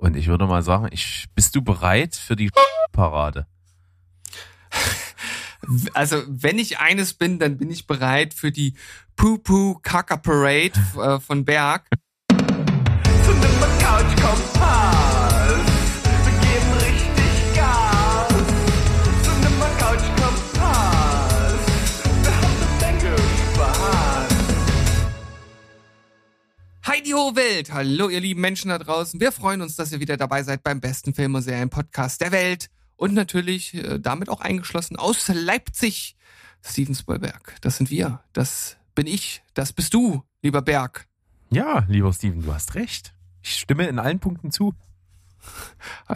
Und ich würde mal sagen, ich, bist du bereit für die Parade? Also, wenn ich eines bin, dann bin ich bereit für die Poo-Poo Kaka Parade äh, von Berg. Ho Welt! Hallo, ihr lieben Menschen da draußen. Wir freuen uns, dass ihr wieder dabei seid beim besten Film- und Serien-Podcast der Welt. Und natürlich äh, damit auch eingeschlossen aus Leipzig, Steven Spielberg. Das sind wir. Das bin ich. Das bist du, lieber Berg. Ja, lieber Steven, du hast recht. Ich stimme in allen Punkten zu.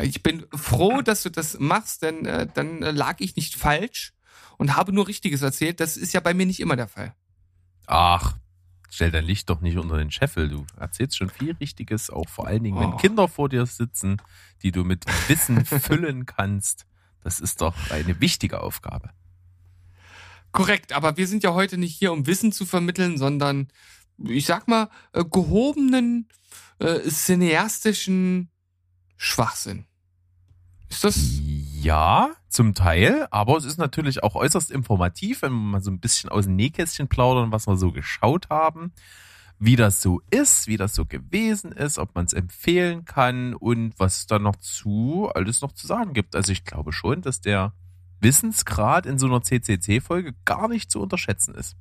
Ich bin froh, dass du das machst, denn äh, dann äh, lag ich nicht falsch und habe nur Richtiges erzählt. Das ist ja bei mir nicht immer der Fall. Ach, stell dein Licht doch nicht unter den Scheffel. Du erzählst schon viel Richtiges, auch vor allen Dingen, wenn Oh. Kinder vor dir sitzen, die du mit Wissen füllen kannst. Das ist doch eine wichtige Aufgabe. Korrekt, aber wir sind ja heute nicht hier, um Wissen zu vermitteln, sondern, ich sag mal, äh, gehobenen, äh, cineastischen Schwachsinn. Ist das? Ja, zum Teil, aber es ist natürlich auch äußerst informativ, wenn wir mal so ein bisschen aus dem Nähkästchen plaudern, was wir so geschaut haben, wie das so ist, wie das so gewesen ist, ob man es empfehlen kann und was da noch zu alles noch zu sagen gibt. Also ich glaube schon, dass der Wissensgrad in so einer CCC-Folge gar nicht zu unterschätzen ist.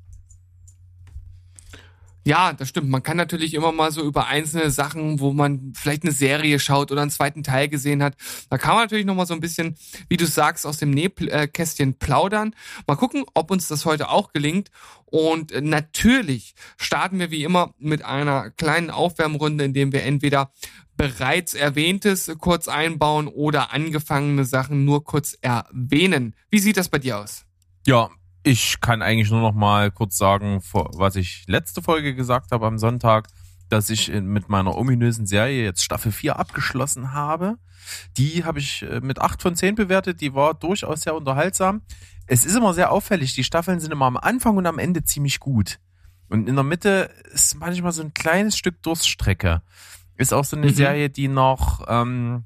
Ja, das stimmt. Man kann natürlich immer mal so über einzelne Sachen, wo man vielleicht eine Serie schaut oder einen zweiten Teil gesehen hat, da kann man natürlich noch mal so ein bisschen, wie du sagst, aus dem Nähkästchen plaudern. Mal gucken, ob uns das heute auch gelingt. Und äh, natürlich starten wir wie immer mit einer kleinen Aufwärmrunde, in dem wir entweder bereits Erwähntes kurz einbauen oder angefangene Sachen nur kurz erwähnen. Wie sieht das bei dir aus? Ja, ich kann eigentlich nur noch mal kurz sagen, was ich letzte Folge gesagt habe am Sonntag, dass ich mit meiner ominösen Serie jetzt Staffel 4 abgeschlossen habe. Die habe ich äh, mit 8 von 10 bewertet, die war durchaus sehr unterhaltsam. Es ist immer sehr auffällig, die Staffeln sind immer am Anfang und am Ende ziemlich gut. Und in der Mitte ist manchmal so ein kleines Stück Durststrecke. Ist auch so eine Mhm. Serie, die noch ähm,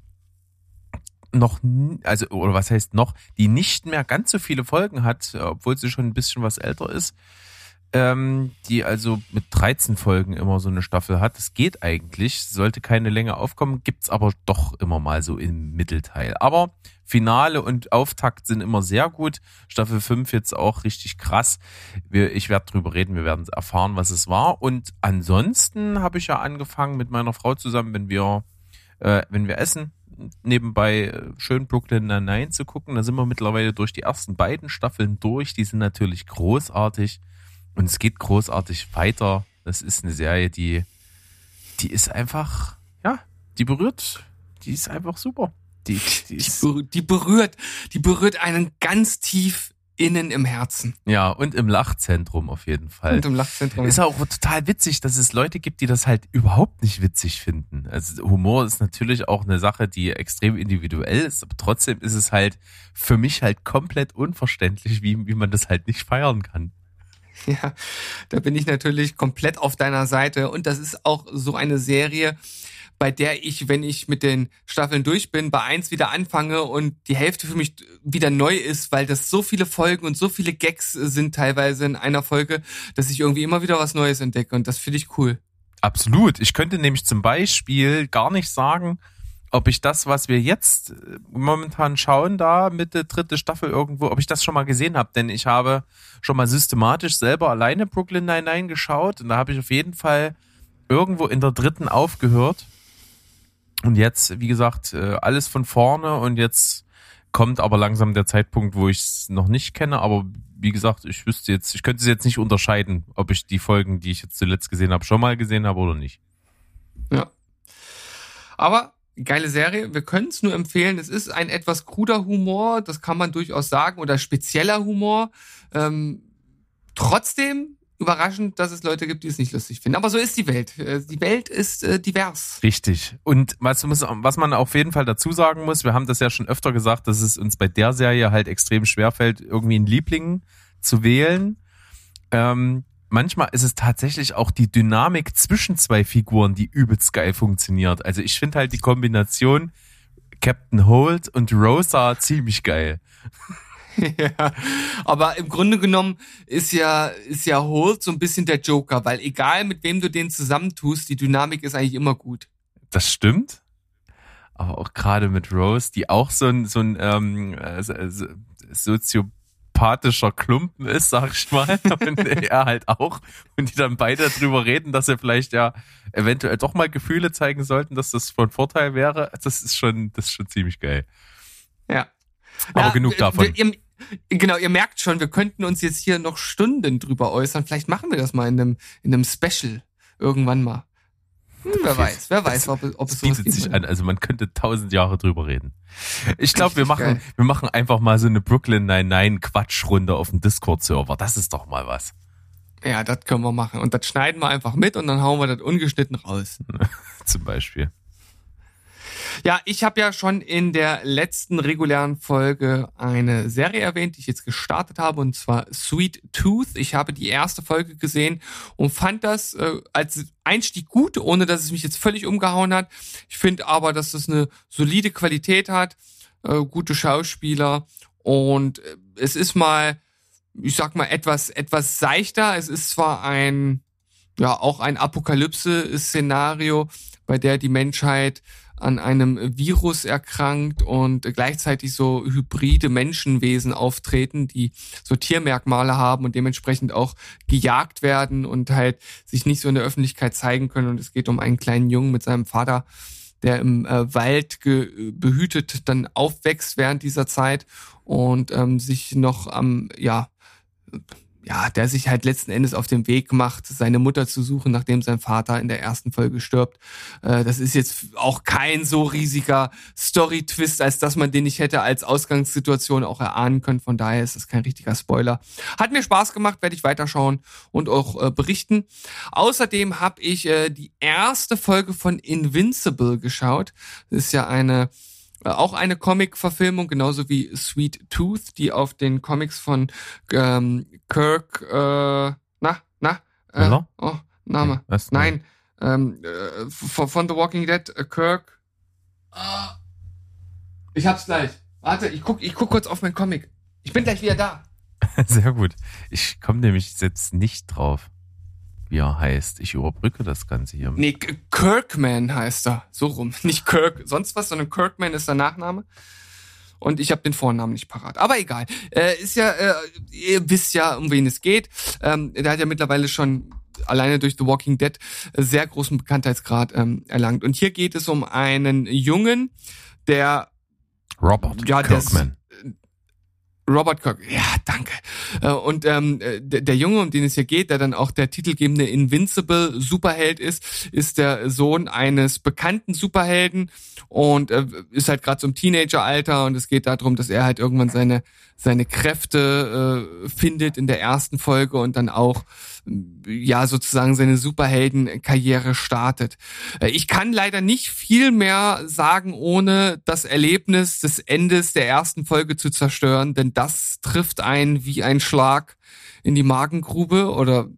noch, also, oder was heißt noch, die nicht mehr ganz so viele Folgen hat, obwohl sie schon ein bisschen was älter ist, ähm, die also mit 13 Folgen immer so eine Staffel hat. Das geht eigentlich, sollte keine Länge aufkommen, gibt's aber doch immer mal so im Mittelteil. Aber Finale und Auftakt sind immer sehr gut. Staffel 5 jetzt auch richtig krass. Wir, ich werde drüber reden, wir werden erfahren, was es war. Und ansonsten habe ich ja angefangen mit meiner Frau zusammen, wenn wir, äh, wenn wir essen, nebenbei äh, schön Brooklyn Nine-Nine zu gucken. Da sind wir mittlerweile durch die ersten beiden Staffeln durch. Die sind natürlich großartig und es geht großartig weiter. Das ist eine Serie, die, die ist einfach, ja, die berührt, die ist einfach super. Die, die Die, berührt, die berührt einen ganz tief innen im Herzen ja, und im Lachzentrum auf jeden Fall. und im Lachzentrum. Ist auch total witzig, dass es Leute gibt, die das halt überhaupt nicht witzig finden. Also Humor ist natürlich auch eine Sache, die extrem individuell ist, aber trotzdem ist es halt für mich halt komplett unverständlich, wie, wie man das halt nicht feiern kann. Ja, da bin ich natürlich komplett auf deiner Seite. Und das ist auch so eine Serie, bei der ich, wenn ich mit den Staffeln durch bin, bei eins wieder anfange und die Hälfte für mich wieder neu ist, weil das so viele Folgen und so viele Gags sind teilweise in einer Folge, dass ich irgendwie immer wieder was Neues entdecke. Und das finde ich cool. Absolut. Ich könnte nämlich zum Beispiel gar nicht sagen, ob ich das, was wir jetzt äh, momentan schauen, da Mitte dritte Staffel irgendwo, ob ich das schon mal gesehen habe. Denn ich habe schon mal systematisch selber alleine Brooklyn Nine-Nine geschaut und da habe ich auf jeden Fall irgendwo in der dritten aufgehört. Und jetzt, wie gesagt, äh, alles von vorne und jetzt kommt aber langsam der Zeitpunkt, wo ich es noch nicht kenne. Aber wie gesagt, ich wüsste jetzt, ich könnte es jetzt nicht unterscheiden, ob ich die Folgen, die ich jetzt zuletzt gesehen habe, schon mal gesehen habe oder nicht. Ja. Aber geile Serie. Wir können es nur empfehlen. Es ist ein etwas kruder Humor, das kann man durchaus sagen, oder spezieller Humor. Ähm, trotzdem überraschend, dass es Leute gibt, die es nicht lustig finden. Aber so ist die Welt. Äh, Die Welt ist äh, divers. Richtig. Und was, was man auf jeden Fall dazu sagen muss, wir haben das ja schon öfter gesagt, dass es uns bei der Serie halt extrem schwerfällt, irgendwie einen Liebling zu wählen. Ähm, manchmal ist es tatsächlich auch die Dynamik zwischen zwei Figuren, die übelst geil funktioniert. Also ich finde halt die Kombination Captain Holt und Rosa ziemlich geil. ja, aber im Grunde genommen ist ja, ist ja Holt so ein bisschen der Joker, weil egal mit wem du den zusammentust, die Dynamik ist eigentlich immer gut. Das stimmt. Aber auch gerade mit Rose, die auch so ein, so ein ähm, äh, soziopathischer Klumpen ist, sag ich mal. Und er halt auch. Und die dann beide darüber reden, dass sie vielleicht ja eventuell doch mal Gefühle zeigen sollten, dass das von Vorteil wäre. Das ist schon, das ist schon ziemlich geil. Ja. Aber ja, genug davon. Ihr, genau, ihr merkt schon, wir könnten uns jetzt hier noch Stunden drüber äußern. Vielleicht machen wir das mal in einem, in einem Special irgendwann mal. Hm, wer weiß, wer weiß, ob, ob es bietet sich an. Also man könnte tausend Jahre drüber reden. Ich glaube, wir machen, geil. wir machen einfach mal so eine Brooklyn Nine-Nine Quatschrunde auf dem Discord-Server. Das ist doch mal was. Ja, das können wir machen. Und das schneiden wir einfach mit und dann hauen wir das ungeschnitten raus. Zum Beispiel. Ja, ich habe ja schon in der letzten regulären Folge eine Serie erwähnt, die ich jetzt gestartet habe, und zwar Sweet Tooth. Ich habe die erste Folge gesehen und fand das äh, als Einstieg gut, ohne dass es mich jetzt völlig umgehauen hat. Ich finde aber, dass es eine solide Qualität hat, äh, gute Schauspieler und äh, es ist mal, ich sag mal, etwas, etwas seichter. Es ist zwar ein, ja, auch ein Apokalypse-Szenario, bei der die Menschheit an einem Virus erkrankt und gleichzeitig so hybride Menschenwesen auftreten, die so Tiermerkmale haben und dementsprechend auch gejagt werden und halt sich nicht so in der Öffentlichkeit zeigen können. Und es geht um einen kleinen Jungen mit seinem Vater, der im äh, Wald behütet dann aufwächst während dieser Zeit und ähm, sich noch am, ja, ja, der sich halt letzten Endes auf den Weg macht, seine Mutter zu suchen, nachdem sein Vater in der ersten Folge stirbt. Äh, das ist jetzt auch kein so riesiger Story-Twist, als dass man den nicht hätte als Ausgangssituation auch erahnen können. Von daher ist das kein richtiger Spoiler. Hat mir Spaß gemacht, werde ich weiterschauen und auch äh, berichten. Außerdem habe ich äh, die erste Folge von Invincible geschaut. Das ist ja eine auch eine Comic-Verfilmung, genauso wie Sweet Tooth, die auf den Comics von ähm, Kirk, äh, na, na, äh, oh, Name. Was? Nein, ähm, äh, von, von The Walking Dead, äh, Kirk. Ah. Ich hab's gleich. Warte, ich guck, ich guck kurz auf mein Comic. Ich bin gleich wieder da. Sehr gut. Ich komme nämlich jetzt nicht drauf wie er heißt. Ich überbrücke das Ganze hier. Nee, Kirkman heißt er. So rum. Nicht Kirk, sonst was, sondern Kirkman ist der Nachname. Und ich habe den Vornamen nicht parat. Aber egal. Äh, ist ja, äh, ihr wisst ja, um wen es geht. Ähm, der hat ja mittlerweile schon alleine durch The Walking Dead sehr großen Bekanntheitsgrad ähm, erlangt. Und hier geht es um einen Jungen, der Robert ja, Kirkman. Robert Kirk, ja, danke. Äh, und ähm, der, der Junge, um den es hier geht, der dann auch der titelgebende Invincible Superheld ist, ist der Sohn eines bekannten Superhelden und äh, ist halt gerade so im Teenageralter und es geht darum, dass er halt irgendwann seine seine Kräfte äh, findet in der ersten Folge und dann auch ja sozusagen seine Superheldenkarriere startet. Äh, ich kann leider nicht viel mehr sagen, ohne das Erlebnis des Endes der ersten Folge zu zerstören, denn das trifft einen wie ein Schlag in die Magengrube oder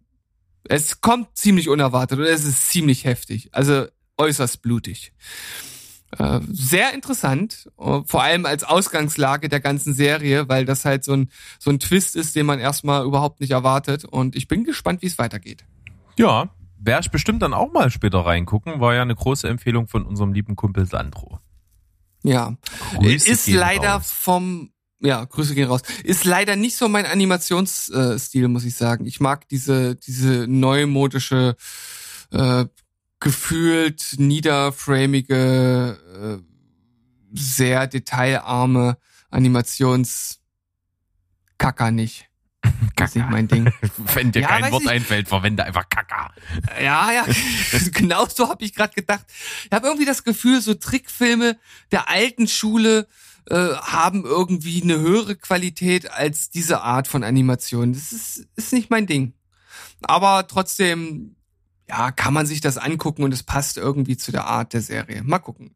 es kommt ziemlich unerwartet und es ist ziemlich heftig, also äußerst blutig. Äh, sehr interessant, äh, vor allem als Ausgangslage der ganzen Serie, weil das halt so ein, so ein Twist ist, den man erstmal überhaupt nicht erwartet. Und ich bin gespannt, wie es weitergeht. Ja, werde ich bestimmt dann auch mal später reingucken. War ja eine große Empfehlung von unserem lieben Kumpel Sandro. Ja, Grüße ist leider raus. vom ja, Grüße gehen raus. Ist leider nicht so mein Animationsstil, muss ich sagen. Ich mag diese, diese neumodische äh, gefühlt niederframige, äh, sehr detailarme Animationskacker nicht. Das ist nicht mein Ding. Wenn dir ja, kein Wort ich, einfällt, verwende einfach Kacker. Ja, ja, genau so habe ich gerade gedacht. Ich habe irgendwie das Gefühl, so Trickfilme der alten Schule äh, haben irgendwie eine höhere Qualität als diese Art von Animation. Das ist, ist nicht mein Ding. Aber trotzdem ja, kann man sich das angucken und es passt irgendwie zu der Art der Serie. Mal gucken.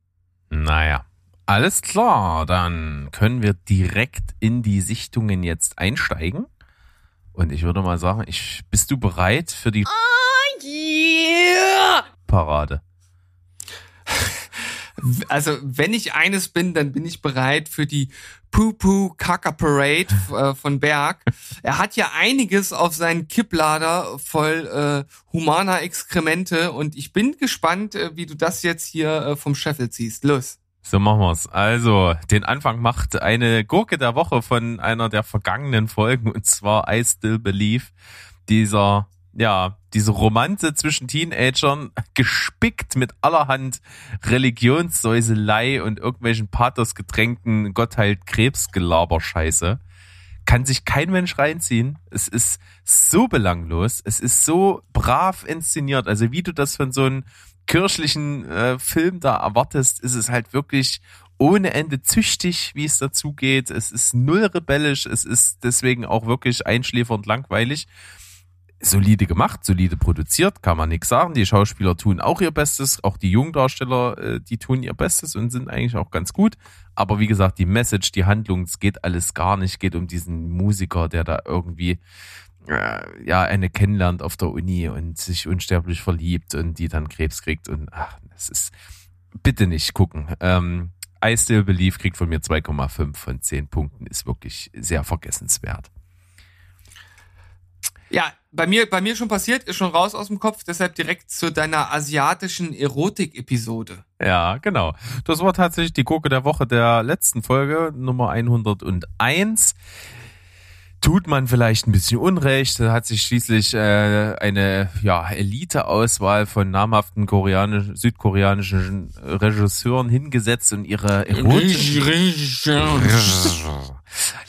Naja. Alles klar, dann können wir direkt in die Sichtungen jetzt einsteigen. Und ich würde mal sagen, ich, bist du bereit für die oh, yeah. Parade? Also, wenn ich eines bin, dann bin ich bereit für die Poo-Poo Kaka Parade äh, von Berg. Er hat ja einiges auf seinen Kipplader voll äh, humaner Exkremente und ich bin gespannt, äh, wie du das jetzt hier äh, vom Scheffel ziehst. Los. So machen wir's. Also, den Anfang macht eine Gurke der Woche von einer der vergangenen Folgen und zwar I Still Believe. Dieser, ja, diese Romanze zwischen Teenagern, gespickt mit allerhand Religionssäuselei und irgendwelchen Pathos getränkten Gottheilt Krebsgelaberscheiße. Kann sich kein Mensch reinziehen. Es ist so belanglos. Es ist so brav inszeniert. Also wie du das von so einem kirchlichen äh, Film da erwartest, ist es halt wirklich ohne Ende züchtig, wie es dazu geht. Es ist null rebellisch, es ist deswegen auch wirklich einschläfernd langweilig. Solide gemacht, solide produziert, kann man nichts sagen. Die Schauspieler tun auch ihr Bestes, auch die Jungdarsteller, äh, die tun ihr Bestes und sind eigentlich auch ganz gut. Aber wie gesagt, die Message, die Handlung, es geht alles gar nicht, geht um diesen Musiker, der da irgendwie äh, ja eine kennenlernt auf der Uni und sich unsterblich verliebt und die dann Krebs kriegt und ach, das ist bitte nicht gucken. Ähm, I Still Believe kriegt von mir 2,5 von 10 Punkten, ist wirklich sehr vergessenswert. Ja, bei mir, bei mir schon passiert, ist schon raus aus dem Kopf, deshalb direkt zu deiner asiatischen Erotik-Episode. Ja, genau. Das war tatsächlich die Gurke der Woche der letzten Folge, Nummer 101 tut man vielleicht ein bisschen Unrecht. Da hat sich schließlich äh, eine ja, Elite-Auswahl von namhaften koreanischen, südkoreanischen Regisseuren hingesetzt und ihre erotischen,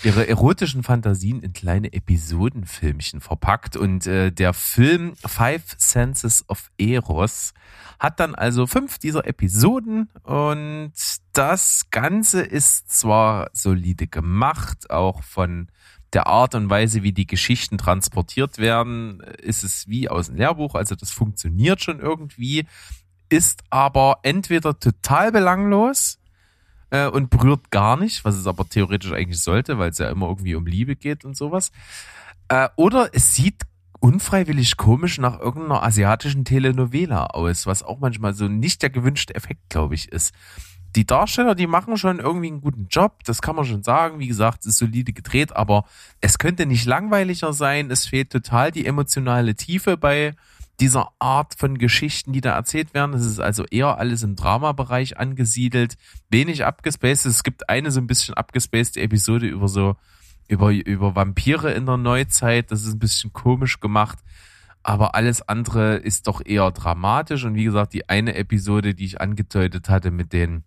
ihre erotischen Fantasien in kleine Episodenfilmchen verpackt. Und äh, der Film Five Senses of Eros hat dann also fünf dieser Episoden und das Ganze ist zwar solide gemacht, auch von der Art und Weise, wie die Geschichten transportiert werden, ist es wie aus dem Lehrbuch. Also das funktioniert schon irgendwie, ist aber entweder total belanglos äh, und berührt gar nicht, was es aber theoretisch eigentlich sollte, weil es ja immer irgendwie um Liebe geht und sowas. Äh, oder es sieht unfreiwillig komisch nach irgendeiner asiatischen Telenovela aus, was auch manchmal so nicht der gewünschte Effekt, glaube ich, ist die Darsteller, die machen schon irgendwie einen guten Job, das kann man schon sagen. Wie gesagt, es ist solide gedreht, aber es könnte nicht langweiliger sein. Es fehlt total die emotionale Tiefe bei dieser Art von Geschichten, die da erzählt werden. Es ist also eher alles im Dramabereich angesiedelt, wenig abgespaced. Es gibt eine so ein bisschen abgespacede Episode über so über über Vampire in der Neuzeit. Das ist ein bisschen komisch gemacht aber alles andere ist doch eher dramatisch. Und wie gesagt, die eine Episode, die ich angedeutet hatte mit den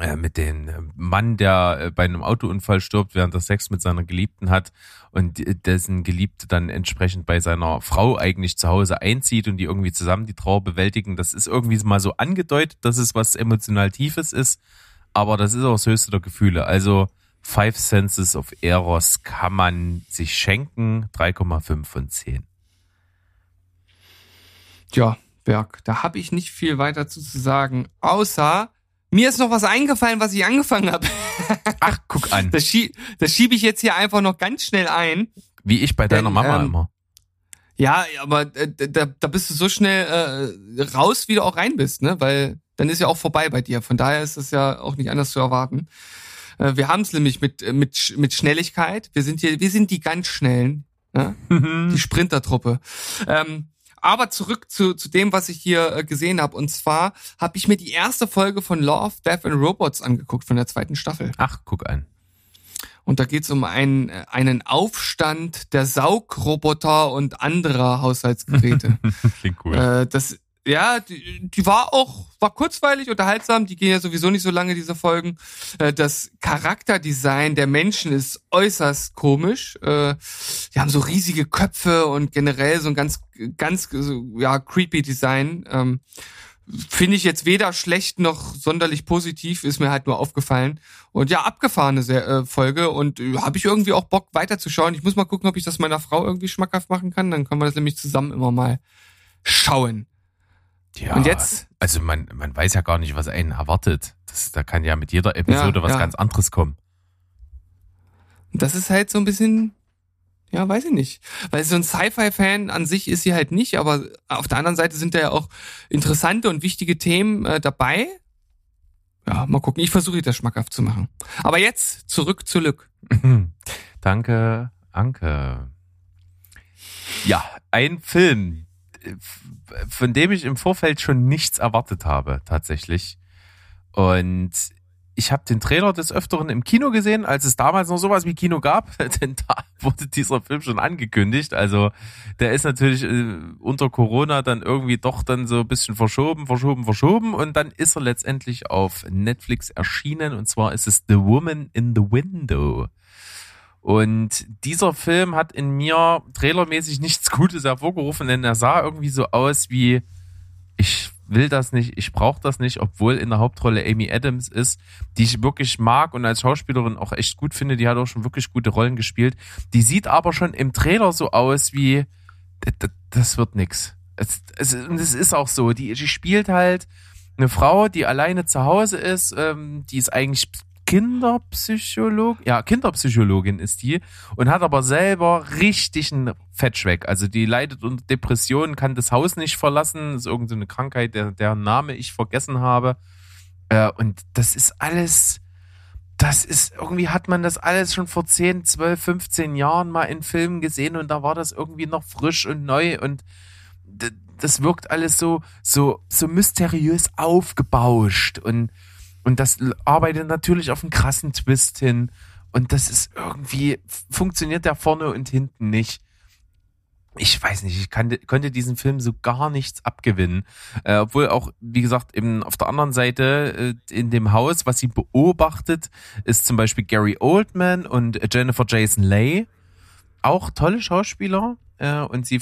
äh, mit dem äh, Mann, der äh, bei einem Autounfall stirbt, während er Sex mit seiner Geliebten hat und dessen Geliebte dann entsprechend bei seiner Frau eigentlich zu Hause einzieht und die irgendwie zusammen die Trauer bewältigen. Das ist irgendwie mal so angedeutet, dass es was emotional Tiefes ist, aber das ist auch das höchste der Gefühle. Also Five Senses of Eros kann man sich schenken, 3,5 von 10. Ja, Berg, da habe ich nicht viel weiter zu sagen, außer mir ist noch was eingefallen, was ich angefangen habe. Ach, guck an. Das, schie das schiebe ich jetzt hier einfach noch ganz schnell ein. Wie ich bei deiner Denn, Mama ähm, immer. Ja, aber äh, da, da bist du so schnell äh, raus, wie du auch rein bist, ne? Weil dann ist ja auch vorbei bei dir. Von daher ist es ja auch nicht anders zu erwarten. Äh, wir haben es nämlich mit äh, mit mit Schnelligkeit. Wir sind hier, wir sind die ganz schnellen, ne? die Sprintertruppe. Ähm, aber zurück zu, zu dem, was ich hier äh, gesehen habe. Und zwar habe ich mir die erste Folge von Law of Death and Robots angeguckt von der zweiten Staffel. Ach, guck an. Und da geht's um einen, einen Aufstand der Saugroboter und anderer Haushaltsgeräte. Klingt cool. Äh, das ja, die, die war auch, war kurzweilig, unterhaltsam, die gehen ja sowieso nicht so lange, diese Folgen. Äh, das Charakterdesign der Menschen ist äußerst komisch. Äh, die haben so riesige Köpfe und generell so ein ganz, ganz, ja, creepy Design. Ähm, Finde ich jetzt weder schlecht noch sonderlich positiv, ist mir halt nur aufgefallen. Und ja, abgefahrene äh, Folge und habe ich irgendwie auch Bock weiterzuschauen. Ich muss mal gucken, ob ich das meiner Frau irgendwie schmackhaft machen kann. Dann können wir das nämlich zusammen immer mal schauen. Ja, und jetzt? Also man, man weiß ja gar nicht, was einen erwartet. Das, da kann ja mit jeder Episode ja, was ja. ganz anderes kommen. Das ist halt so ein bisschen Ja, weiß ich nicht. Weil so ein Sci-Fi-Fan an sich ist sie halt nicht, aber auf der anderen Seite sind da ja auch interessante und wichtige Themen äh, dabei. Ja, mal gucken. Ich versuche das schmackhaft zu machen. Aber jetzt zurück zu Lück. Danke, Anke. Ja, ein Film, von dem ich im Vorfeld schon nichts erwartet habe, tatsächlich. Und ich habe den Trailer des Öfteren im Kino gesehen, als es damals noch sowas wie Kino gab, denn da wurde dieser Film schon angekündigt. Also der ist natürlich äh, unter Corona dann irgendwie doch dann so ein bisschen verschoben, verschoben, verschoben und dann ist er letztendlich auf Netflix erschienen und zwar ist es The Woman in the Window. Und dieser Film hat in mir trailermäßig nichts Gutes hervorgerufen, denn er sah irgendwie so aus wie ich will das nicht, ich brauche das nicht, obwohl in der Hauptrolle Amy Adams ist, die ich wirklich mag und als Schauspielerin auch echt gut finde. Die hat auch schon wirklich gute Rollen gespielt. Die sieht aber schon im Trailer so aus wie, das wird nix. Es, es, es ist auch so. Die, die spielt halt eine Frau, die alleine zu Hause ist, ähm, die ist eigentlich Kinderpsycholog, ja, Kinderpsychologin ist die und hat aber selber richtig einen Fettschweck. Also die leidet unter Depressionen, kann das Haus nicht verlassen, ist irgendeine Krankheit, der, deren Name ich vergessen habe. Äh, und das ist alles, das ist, irgendwie hat man das alles schon vor 10, 12, 15 Jahren mal in Filmen gesehen und da war das irgendwie noch frisch und neu und das wirkt alles so, so, so mysteriös aufgebauscht und und das arbeitet natürlich auf einen krassen Twist hin. Und das ist irgendwie, funktioniert der vorne und hinten nicht. Ich weiß nicht, ich kann, konnte diesen Film so gar nichts abgewinnen. Äh, obwohl auch, wie gesagt, eben auf der anderen Seite äh, in dem Haus, was sie beobachtet, ist zum Beispiel Gary Oldman und Jennifer Jason Leigh. Auch tolle Schauspieler. Äh, und sie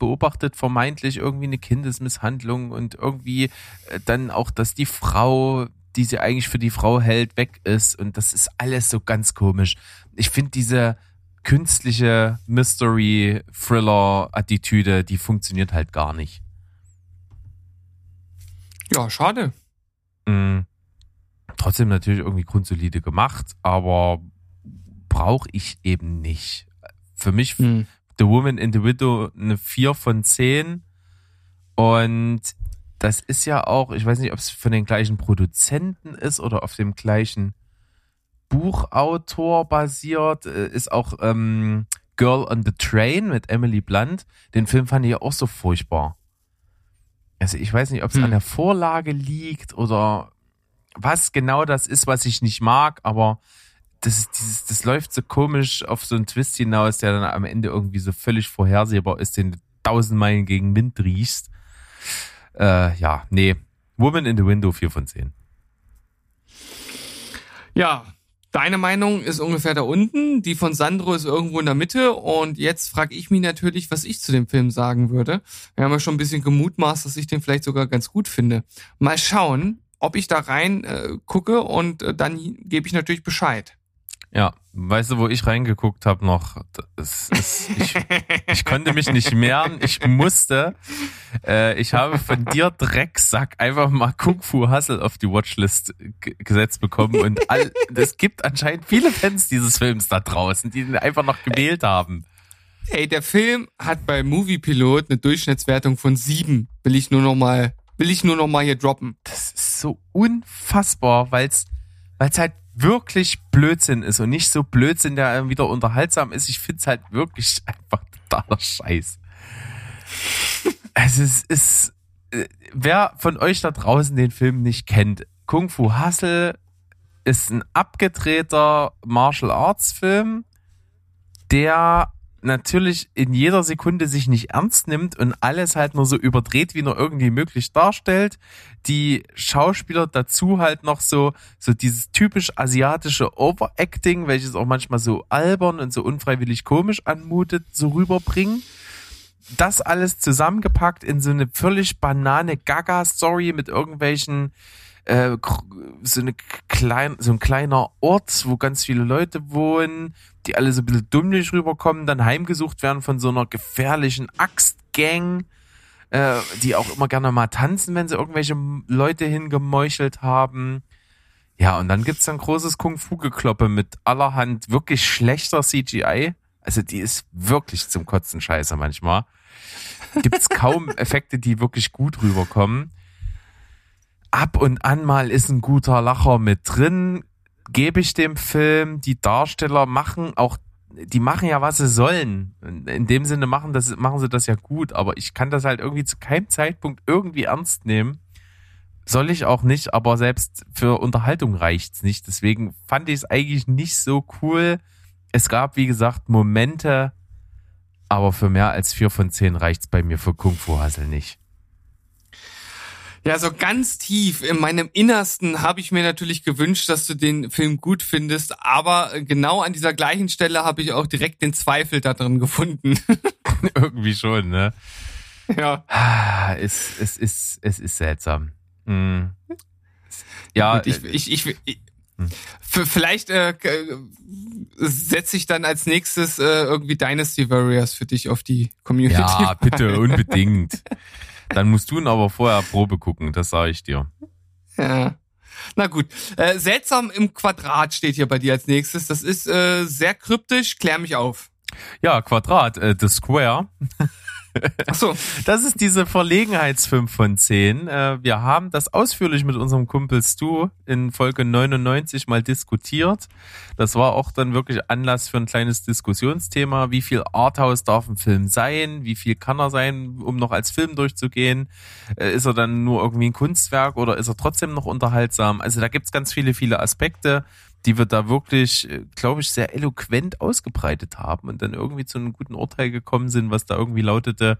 beobachtet vermeintlich irgendwie eine Kindesmisshandlung und irgendwie äh, dann auch, dass die Frau die sie eigentlich für die Frau hält, weg ist. Und das ist alles so ganz komisch. Ich finde diese künstliche Mystery-Thriller-Attitüde, die funktioniert halt gar nicht. Ja, schade. Mhm. Trotzdem natürlich irgendwie grundsolide gemacht, aber brauche ich eben nicht. Für mich mhm. The Woman in the Widow eine 4 von 10 und das ist ja auch, ich weiß nicht, ob es von den gleichen Produzenten ist oder auf dem gleichen Buchautor basiert, äh, ist auch ähm, Girl on the Train mit Emily Blunt. Den Film fand ich ja auch so furchtbar. Also ich weiß nicht, ob es hm. an der Vorlage liegt oder was genau das ist, was ich nicht mag, aber das, dieses, das läuft so komisch auf so einen Twist hinaus, der dann am Ende irgendwie so völlig vorhersehbar ist, den du tausend Meilen gegen Wind riechst. Äh, ja, nee. Woman in the Window 4 von 10. Ja, deine Meinung ist ungefähr da unten, die von Sandro ist irgendwo in der Mitte und jetzt frage ich mich natürlich, was ich zu dem Film sagen würde. Wir haben ja schon ein bisschen gemutmaßt, dass ich den vielleicht sogar ganz gut finde. Mal schauen, ob ich da rein äh, gucke und äh, dann gebe ich natürlich Bescheid. Ja, weißt du, wo ich reingeguckt habe noch? Das ist, ich, ich konnte mich nicht mehren, ich musste. Äh, ich habe von dir Drecksack einfach mal Kung Fu Hustle auf die Watchlist gesetzt bekommen und all, es gibt anscheinend viele Fans dieses Films da draußen, die ihn einfach noch gewählt haben. Ey, der Film hat bei Movie Pilot eine Durchschnittswertung von sieben. Will ich nur noch mal, will ich nur noch mal hier droppen. Das ist so unfassbar, weil's, weil's halt wirklich Blödsinn ist und nicht so Blödsinn, der wieder unterhaltsam ist. Ich find's halt wirklich einfach totaler Scheiß. also es ist, äh, wer von euch da draußen den Film nicht kennt, Kung Fu Hustle ist ein abgedrehter Martial Arts Film, der natürlich in jeder Sekunde sich nicht ernst nimmt und alles halt nur so überdreht, wie nur irgendwie möglich darstellt. Die Schauspieler dazu halt noch so, so dieses typisch asiatische Overacting, welches auch manchmal so albern und so unfreiwillig komisch anmutet, so rüberbringen. Das alles zusammengepackt in so eine völlig banane Gaga-Story mit irgendwelchen äh, so, eine klein, so ein kleiner Ort, wo ganz viele Leute wohnen, die alle so ein bisschen dummlich rüberkommen, dann heimgesucht werden von so einer gefährlichen Axtgang, äh, die auch immer gerne mal tanzen, wenn sie irgendwelche Leute hingemeuchelt haben. Ja, und dann gibt's ein großes Kung-Fu-Gekloppe mit allerhand wirklich schlechter CGI. Also die ist wirklich zum Kotzen scheiße manchmal. Gibt's kaum Effekte, die wirklich gut rüberkommen. Ab und an mal ist ein guter Lacher mit drin, gebe ich dem Film. Die Darsteller machen auch, die machen ja, was sie sollen. In dem Sinne machen, das, machen sie das ja gut, aber ich kann das halt irgendwie zu keinem Zeitpunkt irgendwie ernst nehmen. Soll ich auch nicht, aber selbst für Unterhaltung reicht's nicht. Deswegen fand ich es eigentlich nicht so cool. Es gab, wie gesagt, Momente, aber für mehr als vier von zehn reicht's bei mir für Kung Fu Hassel nicht. Ja, so ganz tief in meinem Innersten habe ich mir natürlich gewünscht, dass du den Film gut findest, aber genau an dieser gleichen Stelle habe ich auch direkt den Zweifel da drin gefunden. Irgendwie schon, ne? Ja. Es, es, ist, es ist seltsam. Hm. Ja, Gut, ich, ich, ich, ich Vielleicht äh, setze ich dann als nächstes äh, irgendwie Dynasty Warriors für dich auf die Community. Ja, bitte, unbedingt. Dann musst du ihn aber vorher Probe gucken, das sage ich dir. Ja. Na gut. Äh, seltsam im Quadrat steht hier bei dir als nächstes. Das ist äh, sehr kryptisch. Klär mich auf. Ja, Quadrat, äh, The Square. Ach so. Das ist diese Verlegenheitsfilm von 10. Äh, wir haben das ausführlich mit unserem Kumpel Stu in Folge 99 mal diskutiert. Das war auch dann wirklich Anlass für ein kleines Diskussionsthema. Wie viel Arthouse darf ein Film sein? Wie viel kann er sein, um noch als Film durchzugehen? Äh, ist er dann nur irgendwie ein Kunstwerk oder ist er trotzdem noch unterhaltsam? Also da gibt's ganz viele, viele Aspekte die wir da wirklich, äh, glaube ich, sehr eloquent ausgebreitet haben und dann irgendwie zu einem guten Urteil gekommen sind, was da irgendwie lautete,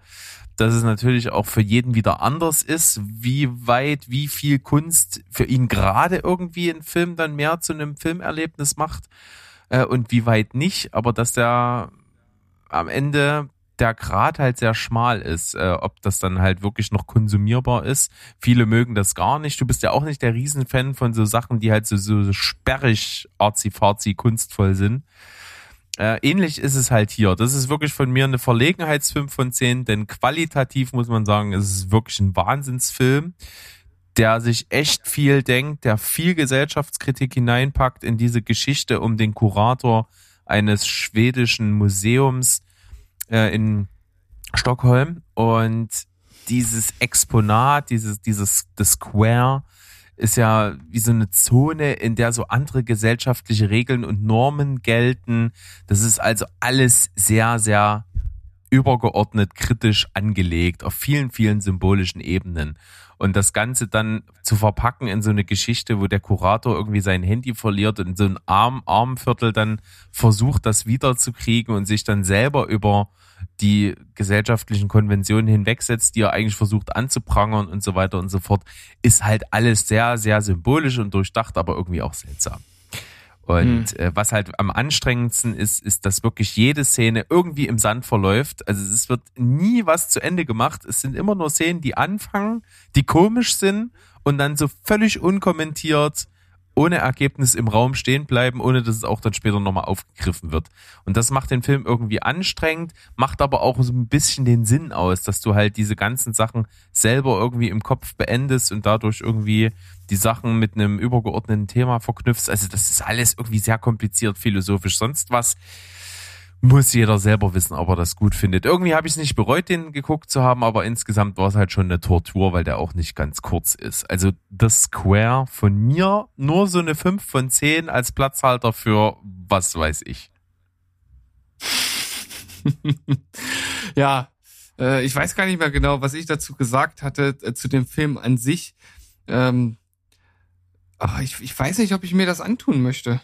dass es natürlich auch für jeden wieder anders ist, wie weit, wie viel Kunst für ihn gerade irgendwie ein Film dann mehr zu einem Filmerlebnis macht äh, und wie weit nicht, aber dass der am Ende der Grad halt sehr schmal ist, äh, ob das dann halt wirklich noch konsumierbar ist. Viele mögen das gar nicht. Du bist ja auch nicht der Riesenfan von so Sachen, die halt so, so sperrig, arzi-farzi, kunstvoll sind. Äh, ähnlich ist es halt hier. Das ist wirklich von mir eine Verlegenheitsfilm von 10, denn qualitativ muss man sagen, es ist wirklich ein Wahnsinnsfilm, der sich echt viel denkt, der viel Gesellschaftskritik hineinpackt in diese Geschichte um den Kurator eines schwedischen Museums, äh, in Stockholm und dieses Exponat, dieses, dieses, das Square ist ja wie so eine Zone, in der so andere gesellschaftliche Regeln und Normen gelten. Das ist also alles sehr, sehr übergeordnet kritisch angelegt auf vielen, vielen symbolischen Ebenen. Und das Ganze dann zu verpacken in so eine Geschichte, wo der Kurator irgendwie sein Handy verliert und so ein Arm, Armviertel dann versucht, das wiederzukriegen und sich dann selber über die gesellschaftlichen Konventionen hinwegsetzt, die er eigentlich versucht anzuprangern und so weiter und so fort, ist halt alles sehr, sehr symbolisch und durchdacht, aber irgendwie auch seltsam. Und hm. äh, was halt am anstrengendsten ist, ist, dass wirklich jede Szene irgendwie im Sand verläuft. Also es wird nie was zu Ende gemacht. Es sind immer nur Szenen, die anfangen, die komisch sind und dann so völlig unkommentiert ohne Ergebnis im Raum stehen bleiben, ohne dass es auch dann später nochmal aufgegriffen wird. Und das macht den Film irgendwie anstrengend, macht aber auch so ein bisschen den Sinn aus, dass du halt diese ganzen Sachen selber irgendwie im Kopf beendest und dadurch irgendwie die Sachen mit einem übergeordneten Thema verknüpfst. Also das ist alles irgendwie sehr kompliziert, philosophisch, sonst was muss jeder selber wissen, ob er das gut findet. Irgendwie habe ich es nicht bereut, den geguckt zu haben, aber insgesamt war es halt schon eine Tortur, weil der auch nicht ganz kurz ist. Also das Square von mir nur so eine 5 von 10 als Platzhalter für was weiß ich. ja, äh, ich weiß gar nicht mehr genau, was ich dazu gesagt hatte, äh, zu dem Film an sich. Ähm, aber ich, ich weiß nicht, ob ich mir das antun möchte.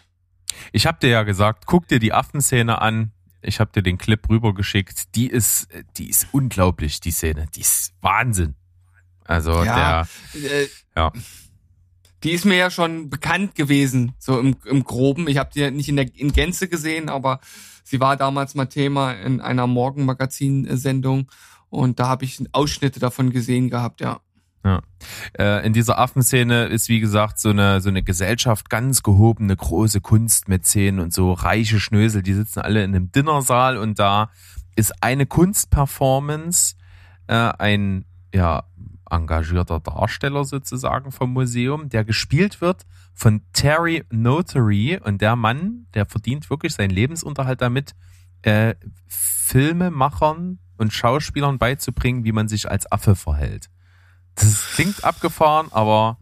Ich habe dir ja gesagt, guck dir die Affenszene an, ich habe dir den Clip rübergeschickt. Die ist, die ist unglaublich, die Szene. Die ist Wahnsinn. Also ja, der, äh, ja. Die ist mir ja schon bekannt gewesen, so im, im Groben. Ich habe die nicht in der in Gänze gesehen, aber sie war damals mal Thema in einer Morgenmagazin-Sendung und da habe ich Ausschnitte davon gesehen gehabt, ja. Ja. Äh, in dieser Affenszene ist, wie gesagt, so eine, so eine Gesellschaft ganz gehobene, große Kunstmäzen und so reiche Schnösel, die sitzen alle in einem Dinnersaal und da ist eine Kunstperformance, äh, ein, ja, engagierter Darsteller sozusagen vom Museum, der gespielt wird von Terry Notary und der Mann, der verdient wirklich seinen Lebensunterhalt damit, äh, Filmemachern und Schauspielern beizubringen, wie man sich als Affe verhält. Das klingt abgefahren, aber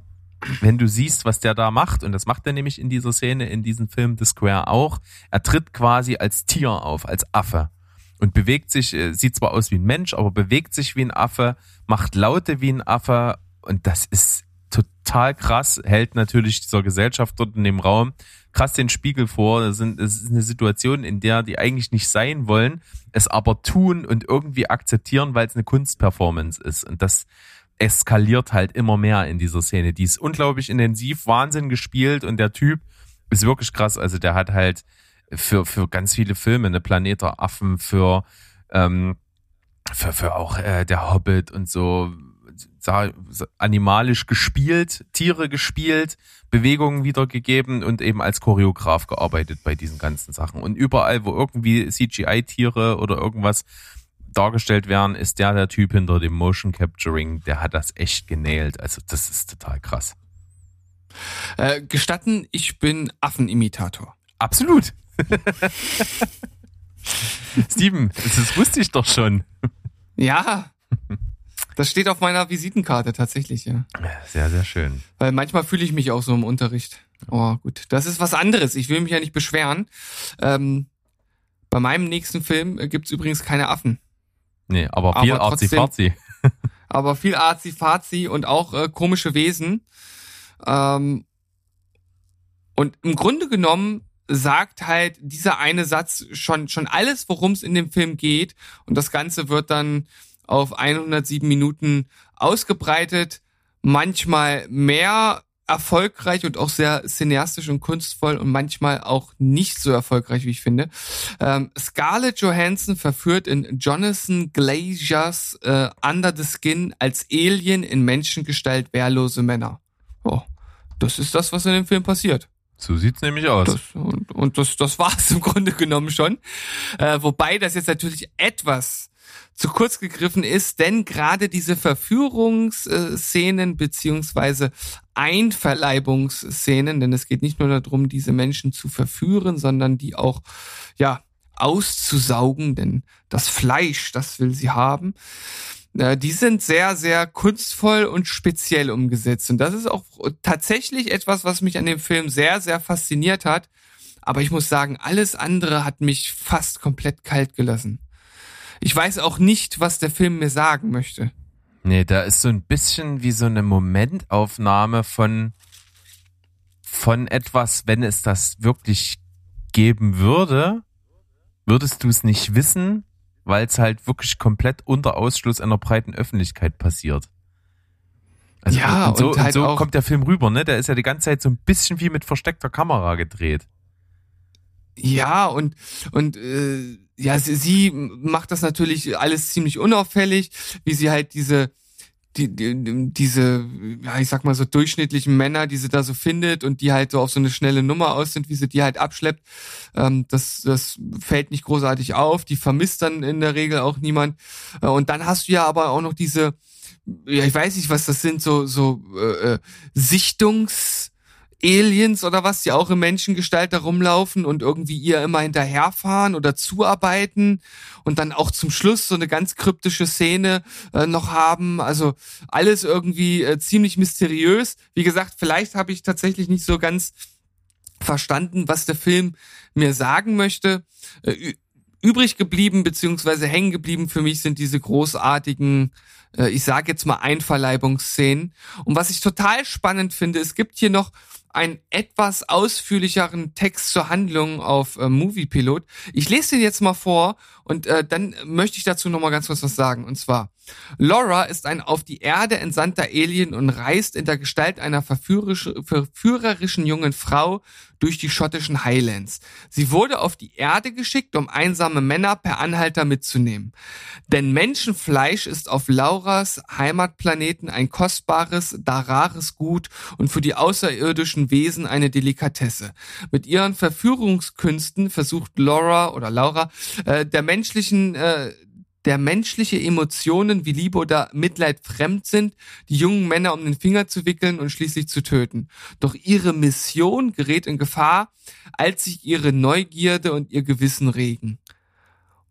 wenn du siehst, was der da macht, und das macht er nämlich in dieser Szene, in diesem Film The Square auch, er tritt quasi als Tier auf, als Affe und bewegt sich, äh, sieht zwar aus wie ein Mensch, aber bewegt sich wie ein Affe, macht Laute wie ein Affe und das ist total krass, hält natürlich dieser Gesellschaft dort in dem Raum krass den Spiegel vor. Das, ist eine Situation, in der die eigentlich nicht sein wollen, es aber tun und irgendwie akzeptieren, weil es eine Kunstperformance ist. Und das eskaliert halt immer mehr in dieser Szene. Die ist unglaublich intensiv, Wahnsinn gespielt und der Typ ist wirklich krass. Also der hat halt für, für ganz viele Filme, eine Planet der Affen, für, ähm, für, für auch äh, der Hobbit und so animalisch gespielt, Tiere gespielt, Bewegungen wiedergegeben und eben als Choreograf gearbeitet bei diesen ganzen Sachen. Und überall, wo irgendwie CGI-Tiere oder irgendwas dargestellt werden, ist der der Typ hinter dem Motion Capturing, der hat das echt genäht. Also das ist total krass. Äh, gestatten, ich bin Affenimitator. Absolut. Steven, das wusste ich doch schon. Ja. Das steht auf meiner Visitenkarte tatsächlich, ja. Sehr, sehr schön. Weil manchmal fühle ich mich auch so im Unterricht. Oh, gut. Das ist was anderes. Ich will mich ja nicht beschweren. Ähm, bei meinem nächsten Film gibt's übrigens keine Affen. Nee, aber viel Arzi-Fazi. aber viel Arzi-Fazi und auch äh, komische Wesen. Ähm, und im Grunde genommen sagt halt dieser eine Satz schon, schon alles, worum es in dem Film geht. Und das Ganze wird dann auf 107 Minuten ausgebreitet. Manchmal mehr erfolgreich und auch sehr cineastisch und kunstvoll und manchmal auch nicht so erfolgreich, wie ich finde. Ähm, Scarlett Johansson verführt in Jonathan Glazers äh, Under the Skin als Alien in Menschengestalt wehrlose Männer. Oh, das ist das, was in dem Film passiert. So sieht's nämlich aus. Das, und, und das, das war's im Grunde genommen schon. Äh, wobei das jetzt natürlich etwas zu kurz gegriffen ist, denn gerade diese Verführungsszenen beziehungsweise Einverleibungsszenen, denn es geht nicht nur darum, diese Menschen zu verführen, sondern die auch, ja, auszusaugen, denn das Fleisch, das will sie haben. Die sind sehr, sehr kunstvoll und speziell umgesetzt. Und das ist auch tatsächlich etwas, was mich an dem Film sehr, sehr fasziniert hat. Aber ich muss sagen, alles andere hat mich fast komplett kalt gelassen. Ich weiß auch nicht, was der Film mir sagen möchte. Nee, da ist so ein bisschen wie so eine Momentaufnahme von, von etwas, wenn es das wirklich geben würde, würdest du es nicht wissen, weil es halt wirklich komplett unter Ausschluss einer breiten Öffentlichkeit passiert. Also ja, und so, und halt und so kommt der Film rüber, ne? Der ist ja die ganze Zeit so ein bisschen wie mit versteckter Kamera gedreht. Ja, und, und äh, ja, sie, sie macht das natürlich alles ziemlich unauffällig, wie sie halt diese die, die, diese, ja, ich sag mal so durchschnittlichen Männer, die sie da so findet und die halt so auf so eine schnelle Nummer aus sind, wie sie die halt abschleppt, ähm, das, das fällt nicht großartig auf. Die vermisst dann in der Regel auch niemand. Äh, und dann hast du ja aber auch noch diese, ja, ich weiß nicht, was das sind, so, so äh, äh Sichtungs- Aliens oder was, die auch in Menschengestalt da rumlaufen und irgendwie ihr immer hinterherfahren oder zuarbeiten und dann auch zum Schluss so eine ganz kryptische Szene äh, noch haben. Also alles irgendwie äh, ziemlich mysteriös. Wie gesagt, vielleicht habe ich tatsächlich nicht so ganz verstanden, was der Film mir sagen möchte. Äh, übrig geblieben beziehungsweise hängen geblieben für mich sind diese großartigen ich sage jetzt mal Einverleibungsszenen. Und was ich total spannend finde, es gibt hier noch einen etwas ausführlicheren Text zur Handlung auf äh, Moviepilot. Ich lese den jetzt mal vor und äh, dann möchte ich dazu noch mal ganz kurz was sagen. Und zwar, Laura ist ein auf die Erde entsandter Alien und reist in der Gestalt einer verführerischen jungen Frau durch die schottischen Highlands. Sie wurde auf die Erde geschickt, um einsame Männer per Anhalter mitzunehmen. Denn Menschenfleisch ist auf Lauras Heimatplaneten ein kostbares, da rares Gut und für die außerirdischen Wesen eine Delikatesse. Mit ihren Verführungskünsten versucht Laura oder Laura äh, der menschlichen äh, der menschliche Emotionen wie Liebe oder Mitleid fremd sind, die jungen Männer um den Finger zu wickeln und schließlich zu töten. Doch ihre Mission gerät in Gefahr, als sich ihre Neugierde und ihr Gewissen regen.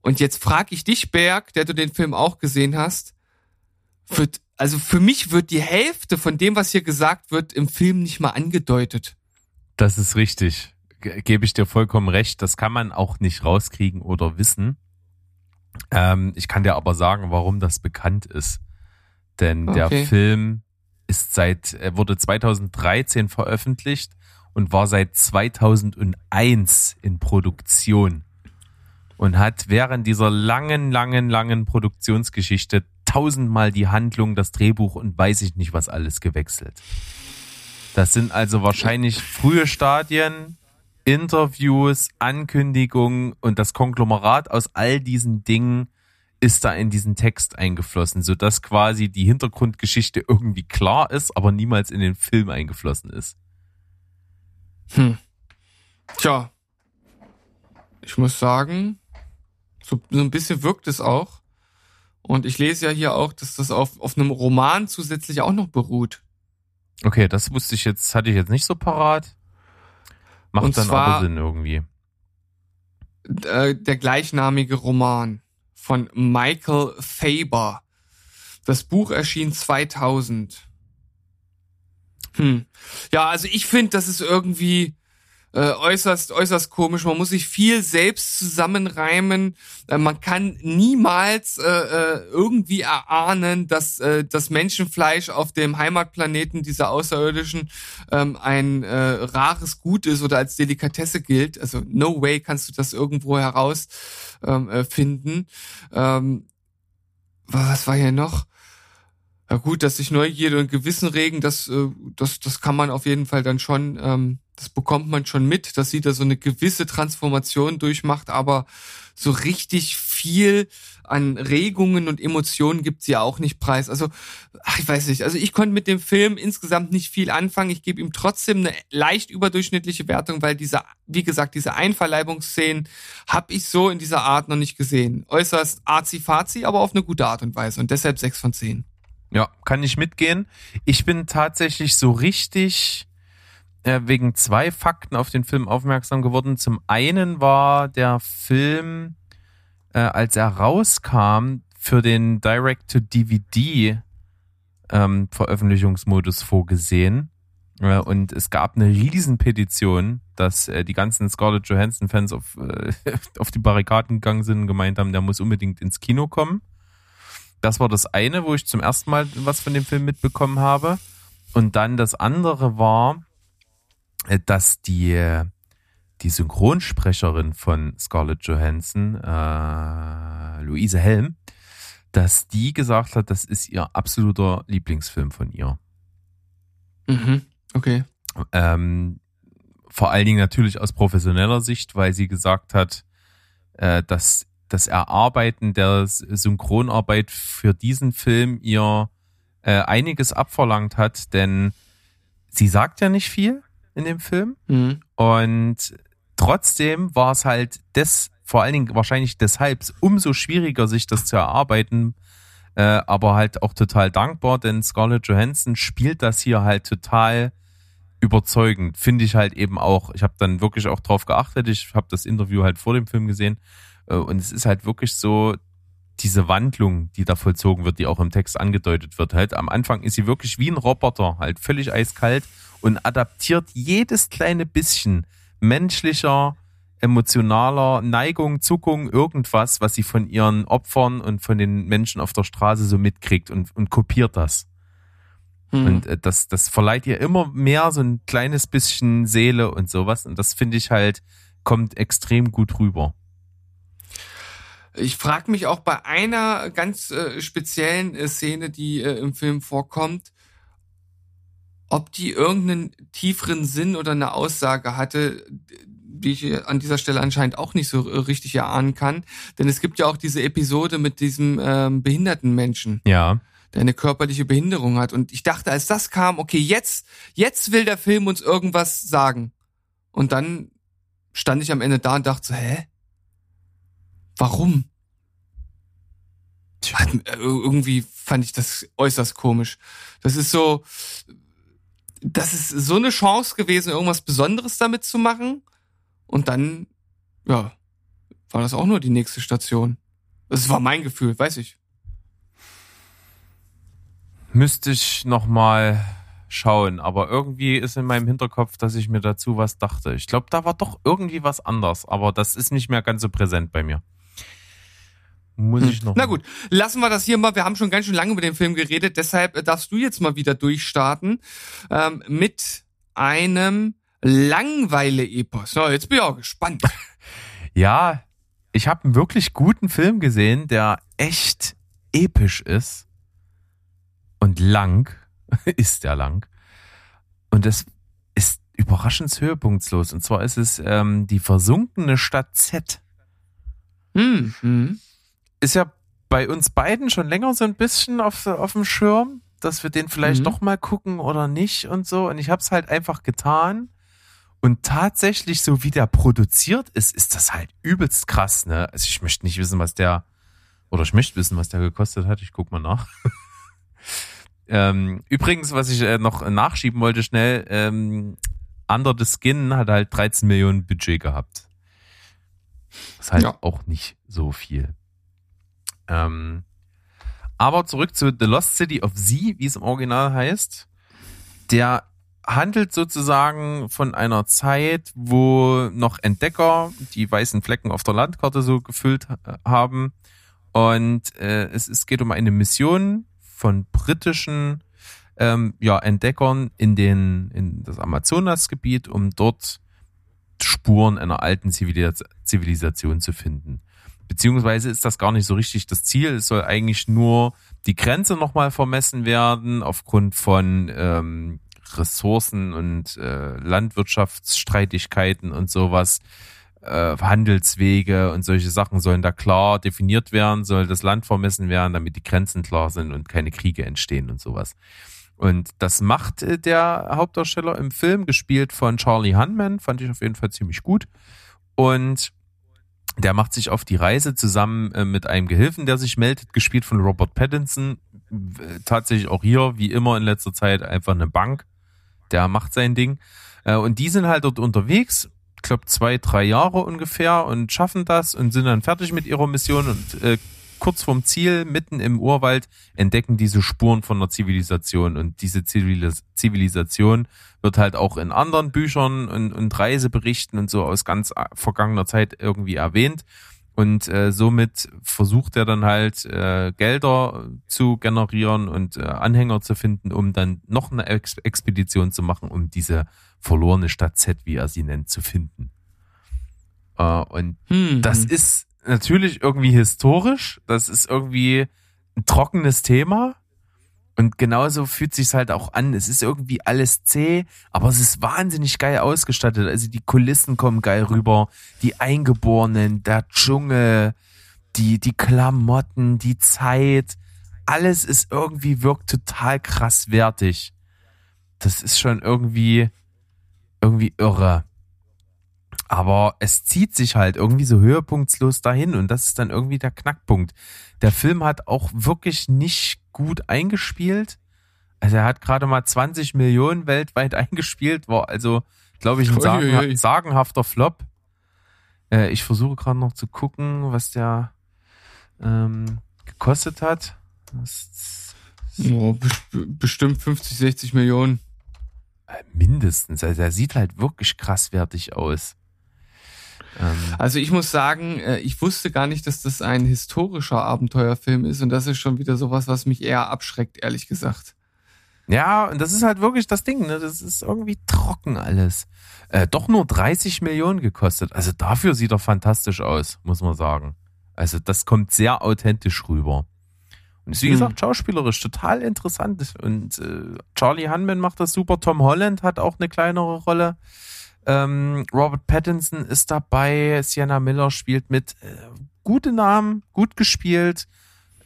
Und jetzt frage ich dich, Berg, der du den Film auch gesehen hast, wird, also für mich wird die Hälfte von dem, was hier gesagt wird, im Film nicht mal angedeutet. Das ist richtig. Ge Gebe ich dir vollkommen recht. Das kann man auch nicht rauskriegen oder wissen. Ähm, ich kann dir aber sagen, warum das bekannt ist. Denn okay. der Film ist seit, er wurde 2013 veröffentlicht und war seit 2001 in Produktion und hat während dieser langen, langen, langen Produktionsgeschichte tausendmal die Handlung, das Drehbuch und weiß ich nicht was alles gewechselt. Das sind also wahrscheinlich frühe Stadien, Interviews, Ankündigungen und das Konglomerat aus all diesen Dingen ist da in diesen Text eingeflossen, sodass quasi die Hintergrundgeschichte irgendwie klar ist, aber niemals in den Film eingeflossen ist. Hm. Tja. Ich muss sagen, so, so ein bisschen wirkt es auch. Und ich lese ja hier auch, dass das auf, auf einem Roman zusätzlich auch noch beruht. Okay, das wusste ich jetzt, hatte ich jetzt nicht so parat. Macht Und dann zwar, aber Sinn irgendwie. Äh, der gleichnamige Roman von Michael Faber. Das Buch erschien 2000. Hm. Ja, also ich finde, das ist irgendwie äh, äußerst, äußerst komisch. Man muss sich viel selbst zusammenreimen. Äh, man kann niemals äh, äh, irgendwie erahnen, dass äh, das Menschenfleisch auf dem Heimatplaneten dieser Außerirdischen ähm, ein äh, rares Gut ist oder als Delikatesse gilt. Also no way kannst du das irgendwo heraus ähm, äh, finden. Ähm, was war hier noch? Ja gut, dass sich Neugierde und Gewissen regen, das, äh, das, das kann man auf jeden Fall dann schon ähm, das bekommt man schon mit, dass sie da so eine gewisse Transformation durchmacht, aber so richtig viel an Regungen und Emotionen gibt sie ja auch nicht preis. Also, ach, ich weiß nicht. Also ich konnte mit dem Film insgesamt nicht viel anfangen. Ich gebe ihm trotzdem eine leicht überdurchschnittliche Wertung, weil diese, wie gesagt, diese Einverleibungsszenen habe ich so in dieser Art noch nicht gesehen. Äußerst arzi-fazi, aber auf eine gute Art und Weise. Und deshalb sechs von zehn. Ja, kann ich mitgehen. Ich bin tatsächlich so richtig äh, wegen zwei Fakten auf den Film aufmerksam geworden. Zum einen war der Film, äh, als er rauskam, für den Direct-to-DVD ähm, Veröffentlichungsmodus vorgesehen. Äh, und es gab eine Riesenpetition, dass äh, die ganzen Scarlett Johansson-Fans auf, äh, auf die Barrikaden gegangen sind und gemeint haben, der muss unbedingt ins Kino kommen. Das war das eine, wo ich zum ersten Mal was von dem Film mitbekommen habe. Und dann das andere war, dass die, die Synchronsprecherin von Scarlett Johansson, äh, Luise Helm, dass die gesagt hat, das ist ihr absoluter Lieblingsfilm von ihr. Mhm, okay. Ähm, vor allen Dingen natürlich aus professioneller Sicht, weil sie gesagt hat, äh, dass das Erarbeiten der Synchronarbeit für diesen Film ihr äh, einiges abverlangt hat, denn sie sagt ja nicht viel in dem Film. Mhm. Und trotzdem war es halt das, vor allen Dingen wahrscheinlich deshalb umso schwieriger, sich das zu erarbeiten, äh, aber halt auch total dankbar, denn Scarlett Johansson spielt das hier halt total überzeugend. Finde ich halt eben auch. Ich habe dann wirklich auch drauf geachtet. Ich habe das Interview halt vor dem Film gesehen äh, und es ist halt wirklich so diese Wandlung, die da vollzogen wird, die auch im Text angedeutet wird. Halt am Anfang ist sie wirklich wie ein Roboter, halt völlig eiskalt und adaptiert jedes kleine bisschen menschlicher, emotionaler Neigung, Zuckung, irgendwas, was sie von ihren Opfern und von den Menschen auf der Straße so mitkriegt und, und kopiert das. Hm. Und äh, das, das verleiht ihr immer mehr so ein kleines bisschen Seele und sowas. Und das finde ich halt, kommt extrem gut rüber. Ich frage mich auch bei einer ganz äh, speziellen äh, Szene, die äh, im Film vorkommt, ob die irgendeinen tieferen Sinn oder eine Aussage hatte, die ich an dieser Stelle anscheinend auch nicht so äh, richtig erahnen kann. Denn es gibt ja auch diese Episode mit diesem ähm, behinderten Menschen. Ja. Der eine körperliche Behinderung hat. Und ich dachte, als das kam, okay, jetzt, jetzt will der Film uns irgendwas sagen. Und dann stand ich am Ende da und dachte so, hä? Warum? Tja. Äh, irgendwie fand ich das äußerst komisch. Das ist so, das ist so eine Chance gewesen, irgendwas Besonderes damit zu machen. Und dann, ja, war das auch nur die nächste Station. Das war mein Gefühl, weiß ich. Müsste ich nochmal schauen, aber irgendwie ist in meinem Hinterkopf, dass ich mir dazu was dachte. Ich glaube, da war doch irgendwie was anders, aber das ist nicht mehr ganz so präsent bei mir. Muss ich noch. Na gut, lassen wir das hier mal. Wir haben schon ganz schön lange über den Film geredet, deshalb darfst du jetzt mal wieder durchstarten ähm, mit einem Langweile-Epos. So, jetzt bin ich auch gespannt. Ja, ich habe einen wirklich guten Film gesehen, der echt episch ist und lang. ist der lang. Und das ist überraschend höhepunktslos. Und zwar ist es ähm, die versunkene Stadt Z. Hm. Ist ja bei uns beiden schon länger so ein bisschen auf, auf dem Schirm, dass wir den vielleicht mhm. doch mal gucken oder nicht und so. Und ich habe es halt einfach getan. Und tatsächlich, so wie der produziert ist, ist das halt übelst krass, ne? Also ich möchte nicht wissen, was der, oder ich möchte wissen, was der gekostet hat. Ich guck mal nach. ähm, übrigens, was ich äh, noch nachschieben wollte, schnell, ähm, Under the Skin hat halt 13 Millionen Budget gehabt. Das ist halt ja. auch nicht so viel. Ähm, aber zurück zu The Lost City of Z, wie es im Original heißt. Der handelt sozusagen von einer Zeit, wo noch Entdecker die weißen Flecken auf der Landkarte so gefüllt haben. Und äh, es, es geht um eine Mission von britischen ähm, ja, Entdeckern in, den, in das Amazonasgebiet, um dort Spuren einer alten Zivilisation zu finden. Beziehungsweise ist das gar nicht so richtig das Ziel. Es soll eigentlich nur die Grenze nochmal vermessen werden aufgrund von ähm, Ressourcen und äh, Landwirtschaftsstreitigkeiten und sowas. Äh, Handelswege und solche Sachen sollen da klar definiert werden, soll das Land vermessen werden, damit die Grenzen klar sind und keine Kriege entstehen und sowas. Und das macht äh, der Hauptdarsteller im Film, gespielt von Charlie Hunman, fand ich auf jeden Fall ziemlich gut. Und der macht sich auf die Reise zusammen äh, mit einem Gehilfen, der sich meldet, gespielt von Robert Pattinson. Tatsächlich auch hier, wie immer in letzter Zeit, einfach eine Bank. Der macht sein Ding. Äh, und die sind halt dort unterwegs, ich glaube zwei, drei Jahre ungefähr und schaffen das und sind dann fertig mit ihrer Mission und äh, kurz vorm Ziel, mitten im Urwald, entdecken diese Spuren von einer Zivilisation. Und diese Zivilis Zivilisation wird halt auch in anderen Büchern und, und Reiseberichten und so aus ganz vergangener Zeit irgendwie erwähnt. Und äh, somit versucht er dann halt äh, Gelder zu generieren und äh, Anhänger zu finden, um dann noch eine Ex Expedition zu machen, um diese verlorene Stadt Z, wie er sie nennt, zu finden. Äh, und hm. das ist natürlich irgendwie historisch. Das ist irgendwie ein trockenes Thema. Und genauso fühlt sich's halt auch an. Es ist irgendwie alles zäh, aber es ist wahnsinnig geil ausgestattet. Also die Kulissen kommen geil rüber, die Eingeborenen, der Dschungel, die, die Klamotten, die Zeit. Alles ist irgendwie, wirkt total krass wertig. Das ist schon irgendwie, irgendwie irre. Aber es zieht sich halt irgendwie so höhepunktslos dahin und das ist dann irgendwie der Knackpunkt. Der Film hat auch wirklich nicht gut eingespielt. Also er hat gerade mal 20 Millionen weltweit eingespielt, war also, glaube ich, ein sagen, sagenhafter Flop. Äh, ich versuche gerade noch zu gucken, was der ähm, gekostet hat. Oh, bestimmt 50, 60 Millionen. Äh, mindestens. Also er sieht halt wirklich krasswertig aus. Ähm, also ich muss sagen, äh, ich wusste gar nicht, dass das ein historischer Abenteuerfilm ist und das ist schon wieder sowas, was mich eher abschreckt, ehrlich gesagt. Ja, und das ist halt wirklich das Ding, ne? Das ist irgendwie trocken alles. Äh, doch nur 30 Millionen gekostet. Also dafür sieht er fantastisch aus, muss man sagen. Also das kommt sehr authentisch rüber. Und ist wie hm. gesagt schauspielerisch total interessant. Und äh, Charlie Hunman macht das super. Tom Holland hat auch eine kleinere Rolle. Ähm, Robert Pattinson ist dabei, Sienna Miller spielt mit. Äh, gute Namen, gut gespielt,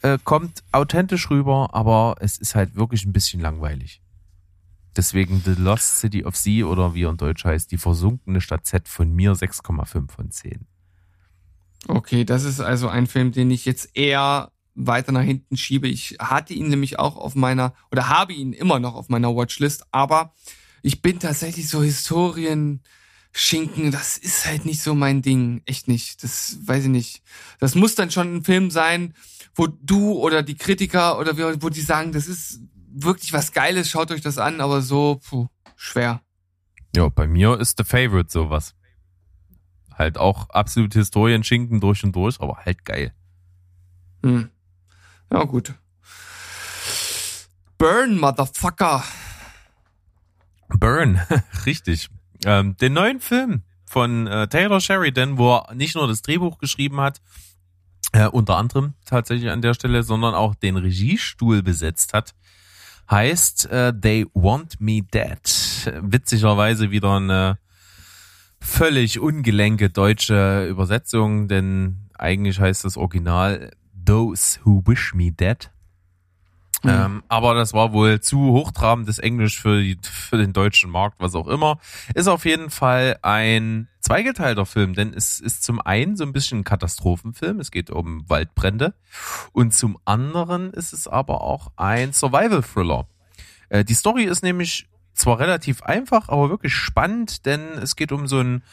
äh, kommt authentisch rüber, aber es ist halt wirklich ein bisschen langweilig. Deswegen The Lost City of Sea oder wie er in Deutsch heißt, die versunkene Stadt Z von mir 6,5 von 10. Okay, das ist also ein Film, den ich jetzt eher weiter nach hinten schiebe. Ich hatte ihn nämlich auch auf meiner, oder habe ihn immer noch auf meiner Watchlist, aber ich bin tatsächlich so Historien, Schinken, das ist halt nicht so mein Ding. Echt nicht. Das weiß ich nicht. Das muss dann schon ein Film sein, wo du oder die Kritiker oder wo die sagen, das ist wirklich was Geiles, schaut euch das an, aber so, puh, schwer. Ja, bei mir ist The Favorite sowas. Halt auch absolut Historienschinken durch und durch, aber halt geil. Hm. Ja, gut. Burn, Motherfucker. Burn, richtig. Ähm, den neuen Film von äh, Taylor Sheridan, wo er nicht nur das Drehbuch geschrieben hat, äh, unter anderem tatsächlich an der Stelle, sondern auch den Regiestuhl besetzt hat, heißt äh, They Want Me Dead. Witzigerweise wieder eine völlig ungelenke deutsche Übersetzung, denn eigentlich heißt das Original Those Who Wish Me Dead. Mhm. Ähm, aber das war wohl zu hochtrabendes Englisch für, die, für den deutschen Markt, was auch immer. Ist auf jeden Fall ein zweigeteilter Film, denn es ist zum einen so ein bisschen ein Katastrophenfilm, es geht um Waldbrände und zum anderen ist es aber auch ein Survival-Thriller. Äh, die Story ist nämlich zwar relativ einfach, aber wirklich spannend, denn es geht um so ein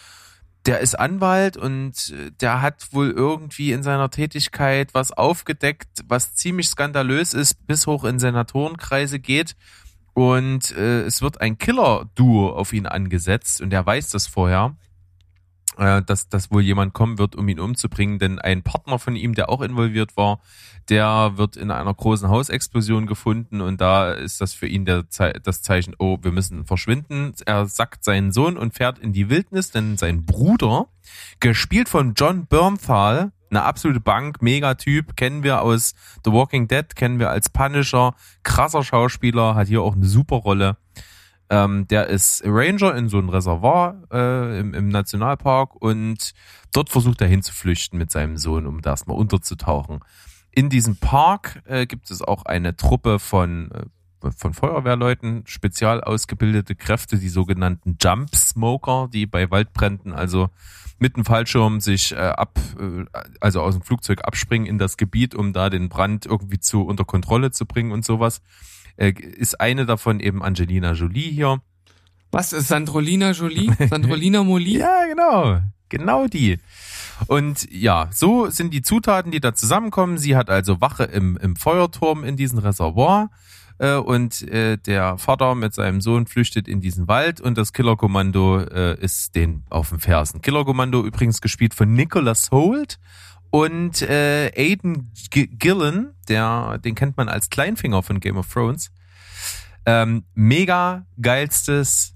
der ist Anwalt und äh, der hat wohl irgendwie in seiner Tätigkeit was aufgedeckt, was ziemlich skandalös ist, bis hoch in Senatorenkreise geht. Und äh, es wird ein Killer-Duo auf ihn angesetzt und er weiß das vorher äh, dass, dass wohl jemand kommen wird, um ihn umzubringen, denn ein Partner von ihm, der auch involviert war, der wird in einer großen Hausexplosion gefunden und da ist das für ihn der das Zeichen, oh, wir müssen verschwinden. Er sackt seinen Sohn und fährt in die Wildnis, denn sein Bruder, gespielt von John Bernthal, eine absolute Bank, Megatyp, kennen wir aus The Walking Dead, kennen wir als Punisher, krasser Schauspieler, hat hier auch eine super Rolle. Ähm, der ist Ranger in so einem Reservoir äh, im, im Nationalpark und dort versucht er hinzuflüchten mit seinem Sohn, um da erstmal unterzutauchen. In diesem Park äh, gibt es auch eine Truppe von, äh, von Feuerwehrleuten, spezial ausgebildete Kräfte, die sogenannten Jump Smoker, die bei Waldbränden also mit dem Fallschirm sich äh, ab, äh, also aus dem Flugzeug abspringen in das Gebiet, um da den Brand irgendwie zu unter Kontrolle zu bringen und sowas äh, ist eine davon eben Angelina Jolie hier. Was ist Sandrolina Jolie? Sandrolina Moli? ja, genau. Genau die. Und ja, so sind die Zutaten, die da zusammenkommen. Sie hat also Wache im, im Feuerturm in diesem Reservoir äh, und äh, der Vater mit seinem Sohn flüchtet in diesen Wald und das Killerkommando äh, ist den auf dem Fersen. Killerkommando übrigens gespielt von Nicholas Holt und äh, Aiden G Gillen, der, den kennt man als Kleinfinger von Game of Thrones. Ähm, mega geilstes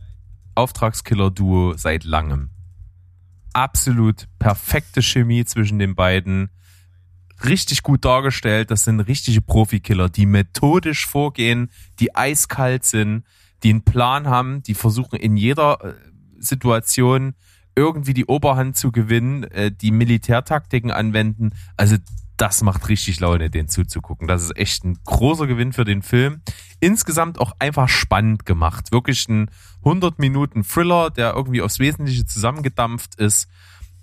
Auftragskiller-Duo seit langem. Absolut perfekte Chemie zwischen den beiden. Richtig gut dargestellt. Das sind richtige Profikiller, die methodisch vorgehen, die eiskalt sind, die einen Plan haben, die versuchen in jeder äh, Situation irgendwie die Oberhand zu gewinnen, äh, die Militärtaktiken anwenden. Also das macht richtig Laune, den zuzugucken. Das ist echt ein großer Gewinn für den Film. Insgesamt auch einfach spannend gemacht. Wirklich ein 100 Minuten Thriller, der irgendwie aufs Wesentliche zusammengedampft ist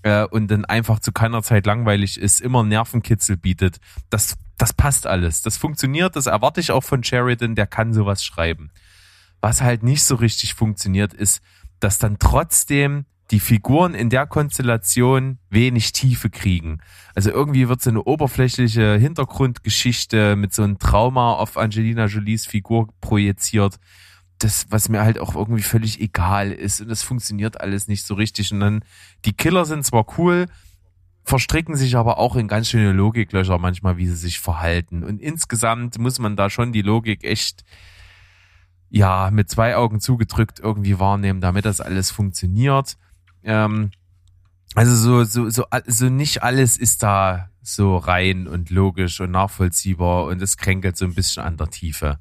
äh, und dann einfach zu keiner Zeit langweilig ist, immer Nervenkitzel bietet. Das, das passt alles. Das funktioniert, das erwarte ich auch von Sheridan, der kann sowas schreiben. Was halt nicht so richtig funktioniert, ist, dass dann trotzdem die Figuren in der Konstellation wenig Tiefe kriegen. Also irgendwie wird so eine oberflächliche Hintergrundgeschichte mit so einem Trauma auf Angelina Jolies Figur projiziert. Das, was mir halt auch irgendwie völlig egal ist. Und das funktioniert alles nicht so richtig. Und dann, die Killer sind zwar cool, verstricken sich aber auch in ganz schöne Logiklöcher manchmal, wie sie sich verhalten. Und insgesamt muss man da schon die Logik echt, ja, mit zwei Augen zugedrückt irgendwie wahrnehmen, damit das alles funktioniert. Ähm, also so, so, so, so nicht alles ist da so rein und logisch und nachvollziehbar und es kränkelt so ein bisschen an der Tiefe.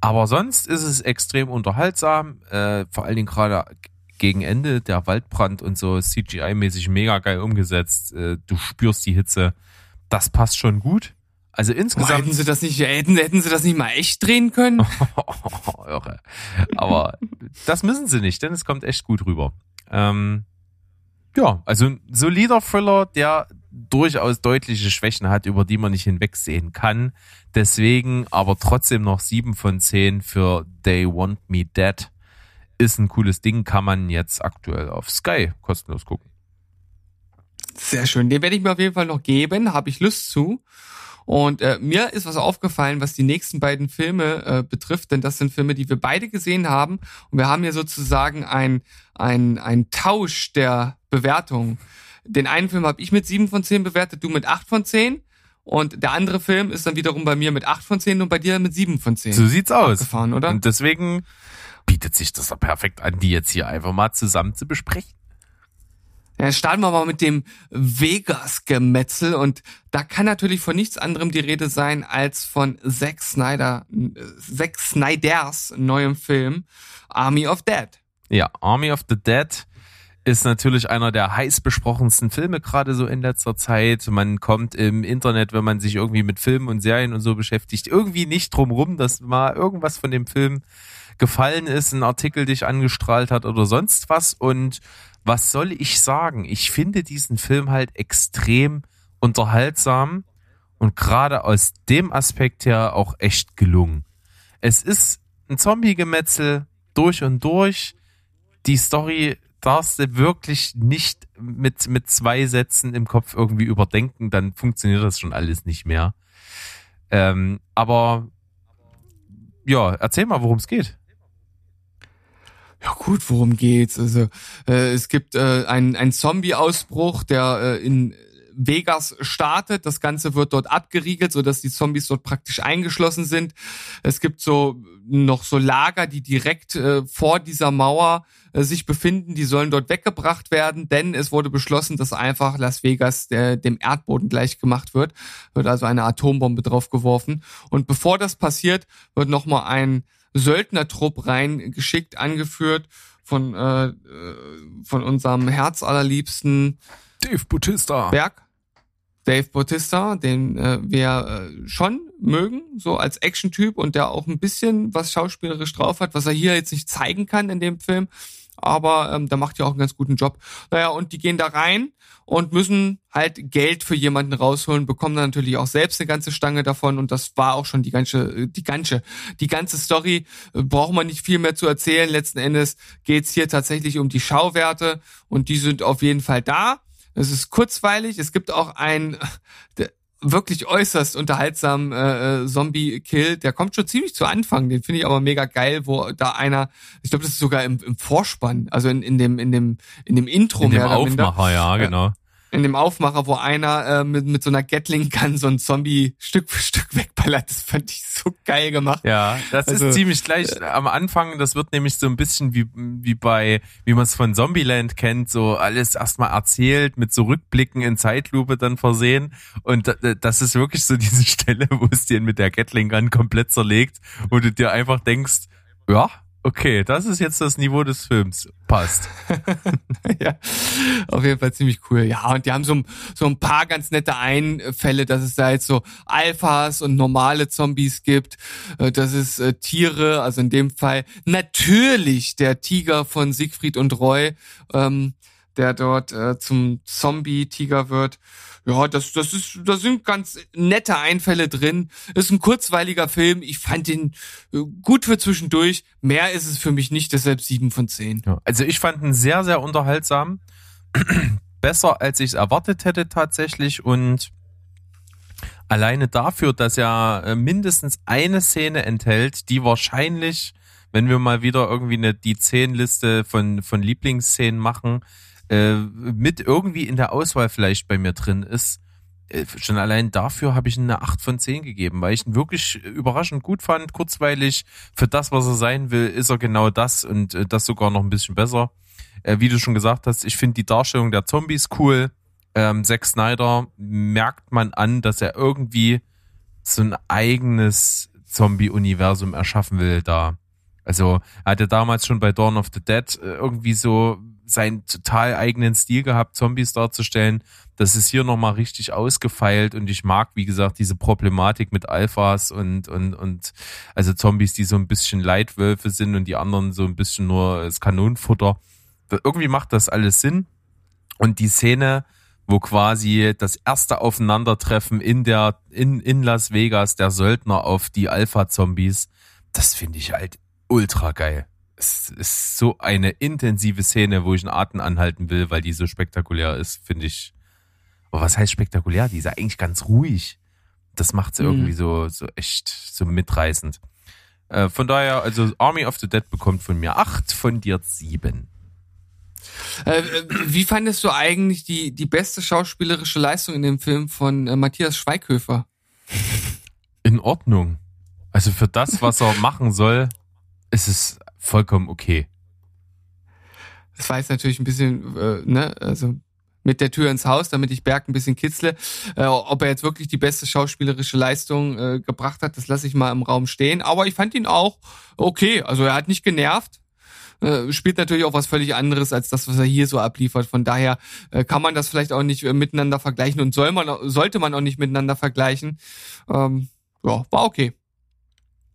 Aber sonst ist es extrem unterhaltsam, äh, vor allen Dingen gerade gegen Ende der Waldbrand und so CGI-mäßig mega geil umgesetzt. Äh, du spürst die Hitze. Das passt schon gut. Also insgesamt. Oh, hätten sie das nicht, hätten, hätten sie das nicht mal echt drehen können? Aber das müssen sie nicht, denn es kommt echt gut rüber. Ähm, ja, also ein solider Thriller, der durchaus deutliche Schwächen hat, über die man nicht hinwegsehen kann. Deswegen aber trotzdem noch sieben von zehn für They Want Me Dead. ist ein cooles Ding, kann man jetzt aktuell auf Sky kostenlos gucken. Sehr schön. Den werde ich mir auf jeden Fall noch geben, habe ich Lust zu. Und äh, mir ist was aufgefallen, was die nächsten beiden Filme äh, betrifft, denn das sind Filme, die wir beide gesehen haben. Und wir haben hier sozusagen ein, ein, ein Tausch der Bewertung. Den einen Film habe ich mit sieben von zehn bewertet, du mit acht von zehn. Und der andere Film ist dann wiederum bei mir mit acht von zehn und bei dir mit sieben von zehn. So sieht's aus. Abgefahren, oder? Und deswegen bietet sich das ja perfekt an, die jetzt hier einfach mal zusammen zu besprechen. Ja, starten wir mal mit dem Vegas-Gemetzel und da kann natürlich von nichts anderem die Rede sein als von Zack Snyder, Zack Snyders neuem Film Army of Dead. Ja, Army of the Dead ist natürlich einer der heiß besprochensten Filme gerade so in letzter Zeit. Man kommt im Internet, wenn man sich irgendwie mit Filmen und Serien und so beschäftigt, irgendwie nicht drum rum, dass mal irgendwas von dem Film gefallen ist, ein Artikel dich angestrahlt hat oder sonst was und was soll ich sagen? Ich finde diesen Film halt extrem unterhaltsam und gerade aus dem Aspekt her auch echt gelungen. Es ist ein Zombie-Gemetzel durch und durch. Die Story darfst du wirklich nicht mit, mit zwei Sätzen im Kopf irgendwie überdenken, dann funktioniert das schon alles nicht mehr. Ähm, aber ja, erzähl mal, worum es geht. Ja gut, worum geht's? Also äh, es gibt äh, einen, Zombie-Ausbruch, der äh, in Vegas startet. Das Ganze wird dort abgeriegelt, so dass die Zombies dort praktisch eingeschlossen sind. Es gibt so noch so Lager, die direkt äh, vor dieser Mauer äh, sich befinden. Die sollen dort weggebracht werden, denn es wurde beschlossen, dass einfach Las Vegas der, dem Erdboden gleich gemacht wird. Wird also eine Atombombe draufgeworfen. Und bevor das passiert, wird nochmal ein Söldnertrupp reingeschickt, angeführt von, äh, äh, von unserem Herzallerliebsten Dave Bautista. Berg. Dave Bautista, den äh, wir äh, schon mögen, so als Action-Typ und der auch ein bisschen was schauspielerisch drauf hat, was er hier jetzt nicht zeigen kann in dem Film aber ähm, da macht ja auch einen ganz guten Job. Naja, und die gehen da rein und müssen halt Geld für jemanden rausholen, bekommen dann natürlich auch selbst eine ganze Stange davon und das war auch schon die ganze, die ganze, die ganze Story. Äh, braucht man nicht viel mehr zu erzählen. Letzten Endes geht's hier tatsächlich um die Schauwerte und die sind auf jeden Fall da. Es ist kurzweilig. Es gibt auch ein, wirklich äußerst unterhaltsamen äh, äh, Zombie-Kill. Der kommt schon ziemlich zu Anfang. Den finde ich aber mega geil, wo da einer, ich glaube, das ist sogar im, im Vorspann, also in, in dem in dem in dem Intro in mehr dem Aufmacher, ja, genau in dem Aufmacher, wo einer äh, mit, mit so einer Gatling kann so ein Zombie Stück für Stück wegballert. Das fand ich so geil gemacht. Ja, das also, ist ziemlich gleich äh, am Anfang. Das wird nämlich so ein bisschen wie, wie bei, wie man es von Zombieland kennt, so alles erstmal erzählt, mit so Rückblicken in Zeitlupe dann versehen. Und das ist wirklich so diese Stelle, wo es dir mit der Gatling Gun komplett zerlegt, wo du dir einfach denkst, ja, Okay, das ist jetzt das Niveau des Films. Passt. ja, auf jeden Fall ziemlich cool. Ja, und die haben so, so ein paar ganz nette Einfälle, dass es da jetzt so Alphas und normale Zombies gibt, äh, dass es äh, Tiere, also in dem Fall natürlich der Tiger von Siegfried und Roy, ähm, der dort äh, zum Zombie-Tiger wird. Ja, das, das ist, da sind ganz nette Einfälle drin. Ist ein kurzweiliger Film. Ich fand ihn äh, gut für zwischendurch. Mehr ist es für mich nicht, deshalb sieben von zehn. Ja, also ich fand ihn sehr, sehr unterhaltsam. Besser, als ich es erwartet hätte tatsächlich und alleine dafür, dass er äh, mindestens eine Szene enthält, die wahrscheinlich, wenn wir mal wieder irgendwie eine, die zehn Liste von, von Lieblingsszenen machen, äh, mit irgendwie in der Auswahl vielleicht bei mir drin ist. Äh, schon allein dafür habe ich eine 8 von 10 gegeben, weil ich ihn wirklich überraschend gut fand, kurzweilig. Für das, was er sein will, ist er genau das und äh, das sogar noch ein bisschen besser. Wie du schon gesagt hast, ich finde die Darstellung der Zombies cool. Ähm, Zack Snyder merkt man an, dass er irgendwie so ein eigenes Zombie-Universum erschaffen will da. Also er hatte damals schon bei Dawn of the Dead irgendwie so seinen total eigenen Stil gehabt, Zombies darzustellen. Das ist hier nochmal richtig ausgefeilt und ich mag, wie gesagt, diese Problematik mit Alphas und, und, und, also Zombies, die so ein bisschen Leitwölfe sind und die anderen so ein bisschen nur das Kanonenfutter. Irgendwie macht das alles Sinn. Und die Szene, wo quasi das erste Aufeinandertreffen in der, in, in Las Vegas der Söldner auf die Alpha-Zombies, das finde ich halt ultra geil es ist so eine intensive Szene, wo ich einen Atem anhalten will, weil die so spektakulär ist, finde ich. Aber was heißt spektakulär? Die ist ja eigentlich ganz ruhig. Das macht sie mhm. irgendwie so, so echt so mitreißend. Äh, von daher, also Army of the Dead bekommt von mir acht, von dir sieben. Äh, wie fandest du eigentlich die, die beste schauspielerische Leistung in dem Film von äh, Matthias Schweighöfer? In Ordnung. Also für das, was er machen soll, ist es vollkommen okay. Das war jetzt natürlich ein bisschen, äh, ne, also mit der Tür ins Haus, damit ich Berg ein bisschen kitzle. Äh, ob er jetzt wirklich die beste schauspielerische Leistung äh, gebracht hat, das lasse ich mal im Raum stehen. Aber ich fand ihn auch okay. Also er hat nicht genervt. Äh, spielt natürlich auch was völlig anderes als das, was er hier so abliefert. Von daher äh, kann man das vielleicht auch nicht äh, miteinander vergleichen und soll man, sollte man auch nicht miteinander vergleichen. Ähm, ja, war okay.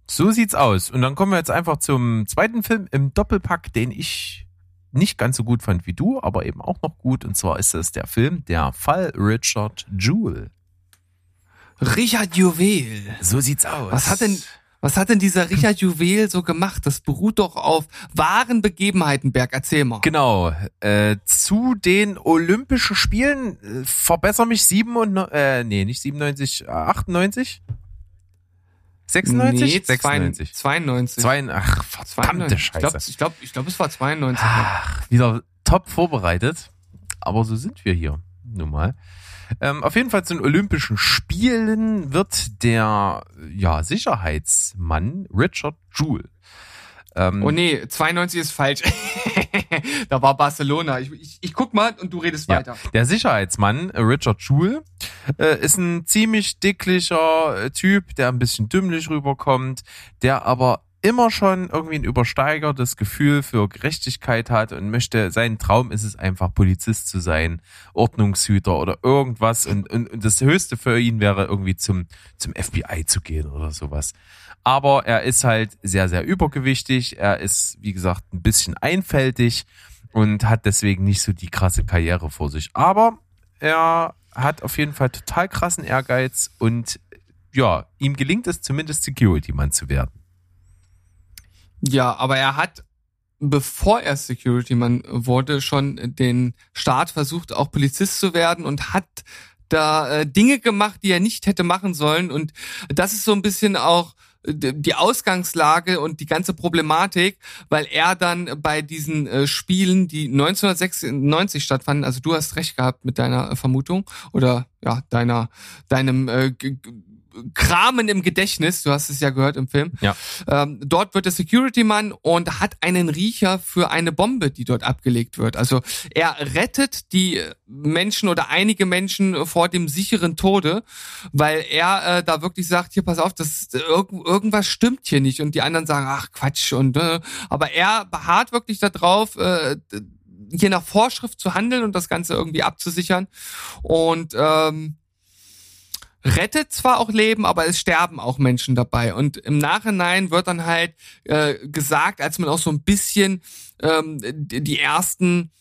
So sieht's aus. Und dann kommen wir jetzt einfach zum zweiten Film im Doppelpack, den ich nicht ganz so gut fand wie du, aber eben auch noch gut. Und zwar ist es der Film Der Fall Richard Jewell. Richard Juwel. So sieht's aus. Was hat denn, was hat denn dieser Richard Juwel so gemacht? Das beruht doch auf wahren Begebenheiten, Berg. Erzähl mal. Genau. Äh, zu den Olympischen Spielen, äh, verbessere mich, 97, äh, nee, nicht 97, 98? 96? Nee, 96. 92. Zwei, ach, verdammte Scheiße. Ich glaube, ich glaube, es war 92. Ach, wieder top vorbereitet. Aber so sind wir hier. Nun mal. Ähm, auf jeden Fall zu den Olympischen Spielen wird der ja, Sicherheitsmann Richard Jewell ähm, oh nee, 92 ist falsch. da war Barcelona. Ich, ich, ich guck mal und du redest ja. weiter. Der Sicherheitsmann, äh, Richard Schul, äh, ist ein ziemlich dicklicher äh, Typ, der ein bisschen dümmlich rüberkommt, der aber immer schon irgendwie ein übersteigertes Gefühl für Gerechtigkeit hat und möchte, sein Traum ist es einfach Polizist zu sein, Ordnungshüter oder irgendwas und, und, und das Höchste für ihn wäre irgendwie zum, zum FBI zu gehen oder sowas aber er ist halt sehr, sehr übergewichtig. Er ist, wie gesagt, ein bisschen einfältig und hat deswegen nicht so die krasse Karriere vor sich. Aber er hat auf jeden Fall total krassen Ehrgeiz und ja, ihm gelingt es zumindest Security-Mann zu werden. Ja, aber er hat, bevor er Security-Mann wurde, schon den Start versucht, auch Polizist zu werden und hat da äh, Dinge gemacht, die er nicht hätte machen sollen. Und das ist so ein bisschen auch die Ausgangslage und die ganze Problematik, weil er dann bei diesen äh, Spielen, die 1996 stattfanden, also du hast recht gehabt mit deiner Vermutung oder ja, deiner deinem äh, Kramen im Gedächtnis, du hast es ja gehört im Film. Ja. Ähm, dort wird der Security-Mann und hat einen Riecher für eine Bombe, die dort abgelegt wird. Also er rettet die Menschen oder einige Menschen vor dem sicheren Tode, weil er äh, da wirklich sagt, hier pass auf, das irg irgendwas stimmt hier nicht und die anderen sagen, ach Quatsch und äh, aber er beharrt wirklich darauf, äh, hier nach Vorschrift zu handeln und das Ganze irgendwie abzusichern und ähm, rettet zwar auch Leben, aber es sterben auch Menschen dabei. Und im Nachhinein wird dann halt äh, gesagt, als man auch so ein bisschen ähm, die ersten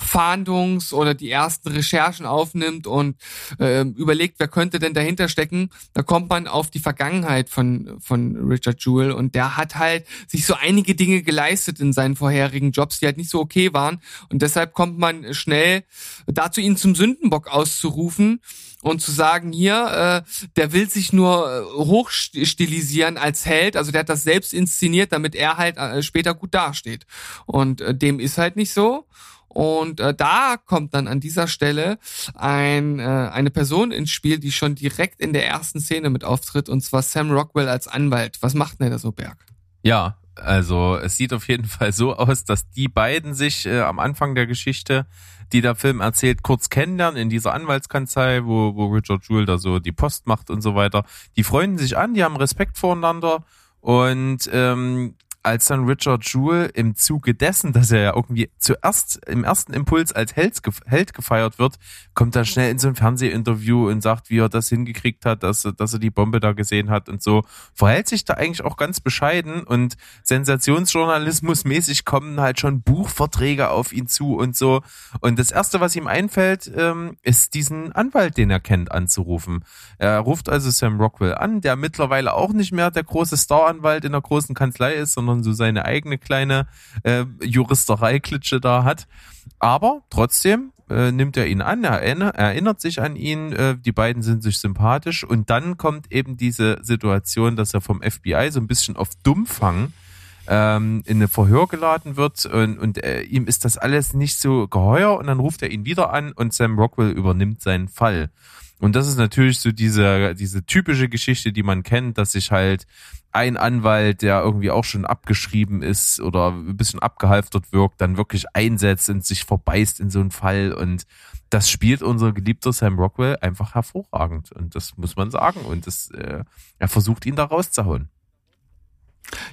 Fahndungs- oder die ersten Recherchen aufnimmt und äh, überlegt, wer könnte denn dahinter stecken, da kommt man auf die Vergangenheit von, von Richard Jewell. Und der hat halt sich so einige Dinge geleistet in seinen vorherigen Jobs, die halt nicht so okay waren. Und deshalb kommt man schnell dazu, ihn zum Sündenbock auszurufen und zu sagen, hier, äh, der will sich nur äh, hochstilisieren als Held, also der hat das selbst inszeniert, damit er halt äh, später gut dasteht. Und äh, dem ist halt nicht so. Und äh, da kommt dann an dieser Stelle ein, äh, eine Person ins Spiel, die schon direkt in der ersten Szene mit auftritt, und zwar Sam Rockwell als Anwalt. Was macht denn der so, Berg? Ja, also es sieht auf jeden Fall so aus, dass die beiden sich äh, am Anfang der Geschichte, die der Film erzählt, kurz kennenlernen in dieser Anwaltskanzlei, wo, wo Richard Jewell da so die Post macht und so weiter. Die freunden sich an, die haben Respekt voreinander und ähm, als dann Richard Jewell im Zuge dessen, dass er ja irgendwie zuerst im ersten Impuls als Held, Held gefeiert wird, kommt dann schnell in so ein Fernsehinterview und sagt, wie er das hingekriegt hat, dass, dass er die Bombe da gesehen hat und so. Verhält sich da eigentlich auch ganz bescheiden und Sensationsjournalismusmäßig kommen halt schon Buchverträge auf ihn zu und so. Und das erste, was ihm einfällt, ähm, ist diesen Anwalt, den er kennt, anzurufen. Er ruft also Sam Rockwell an, der mittlerweile auch nicht mehr der große Staranwalt in der großen Kanzlei ist, sondern sondern so seine eigene kleine äh, Juristerei-Klitsche da hat. Aber trotzdem äh, nimmt er ihn an, er erinnert, sich an ihn, äh, die beiden sind sich sympathisch und dann kommt eben diese Situation, dass er vom FBI so ein bisschen auf Dummfang ähm, in eine Verhör geladen wird und, und äh, ihm ist das alles nicht so geheuer und dann ruft er ihn wieder an und Sam Rockwell übernimmt seinen Fall. Und das ist natürlich so diese, diese typische Geschichte, die man kennt, dass sich halt ein Anwalt, der irgendwie auch schon abgeschrieben ist oder ein bisschen abgehalftert wirkt, dann wirklich einsetzt und sich verbeißt in so einen Fall. Und das spielt unser geliebter Sam Rockwell einfach hervorragend. Und das muss man sagen. Und das, äh, er versucht ihn da rauszuhauen.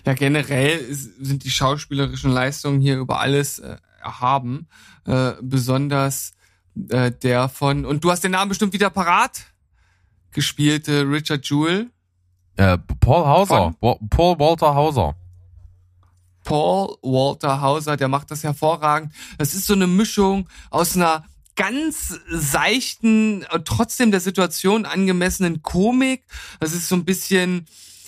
Ja, generell sind die schauspielerischen Leistungen hier über alles äh, erhaben. Äh, besonders äh, der von, und du hast den Namen bestimmt wieder parat, gespielte Richard Jewell. Äh, Paul Hauser. Von? Paul Walter Hauser. Paul Walter Hauser, der macht das hervorragend. Das ist so eine Mischung aus einer ganz seichten, trotzdem der Situation angemessenen Komik. Das ist so ein bisschen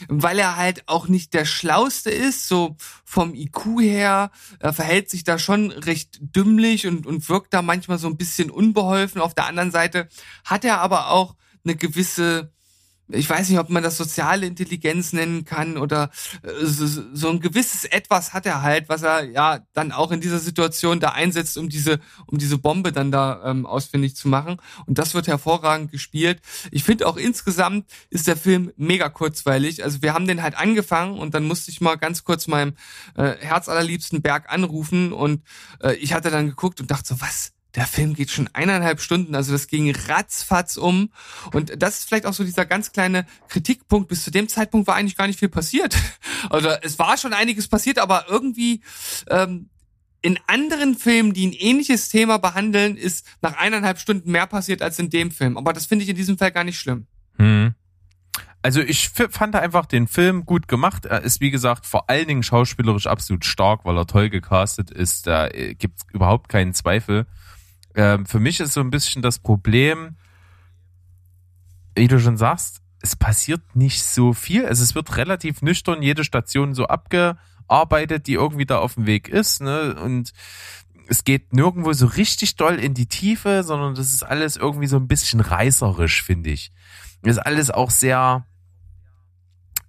weil er halt auch nicht der Schlauste ist, so vom IQ her, er verhält sich da schon recht dümmlich und, und wirkt da manchmal so ein bisschen unbeholfen. Auf der anderen Seite hat er aber auch eine gewisse ich weiß nicht, ob man das soziale Intelligenz nennen kann oder äh, so, ein gewisses Etwas hat er halt, was er ja dann auch in dieser Situation da einsetzt, um diese, um diese Bombe dann da ähm, ausfindig zu machen. Und das wird hervorragend gespielt. Ich finde auch insgesamt ist der Film mega kurzweilig. Also wir haben den halt angefangen und dann musste ich mal ganz kurz meinem äh, herzallerliebsten Berg anrufen und äh, ich hatte dann geguckt und dachte so, was? Der Film geht schon eineinhalb Stunden, also das ging ratzfatz um. Und das ist vielleicht auch so dieser ganz kleine Kritikpunkt. Bis zu dem Zeitpunkt war eigentlich gar nicht viel passiert. Also es war schon einiges passiert, aber irgendwie ähm, in anderen Filmen, die ein ähnliches Thema behandeln, ist nach eineinhalb Stunden mehr passiert als in dem Film. Aber das finde ich in diesem Fall gar nicht schlimm. Hm. Also ich fand einfach den Film gut gemacht. Er ist, wie gesagt, vor allen Dingen schauspielerisch absolut stark, weil er toll gecastet ist. Da äh, gibt's überhaupt keinen Zweifel. Ähm, für mich ist so ein bisschen das Problem, wie du schon sagst, es passiert nicht so viel. Also es wird relativ nüchtern jede Station so abgearbeitet, die irgendwie da auf dem Weg ist. Ne? Und es geht nirgendwo so richtig doll in die Tiefe, sondern das ist alles irgendwie so ein bisschen reißerisch, finde ich. Das ist alles auch sehr,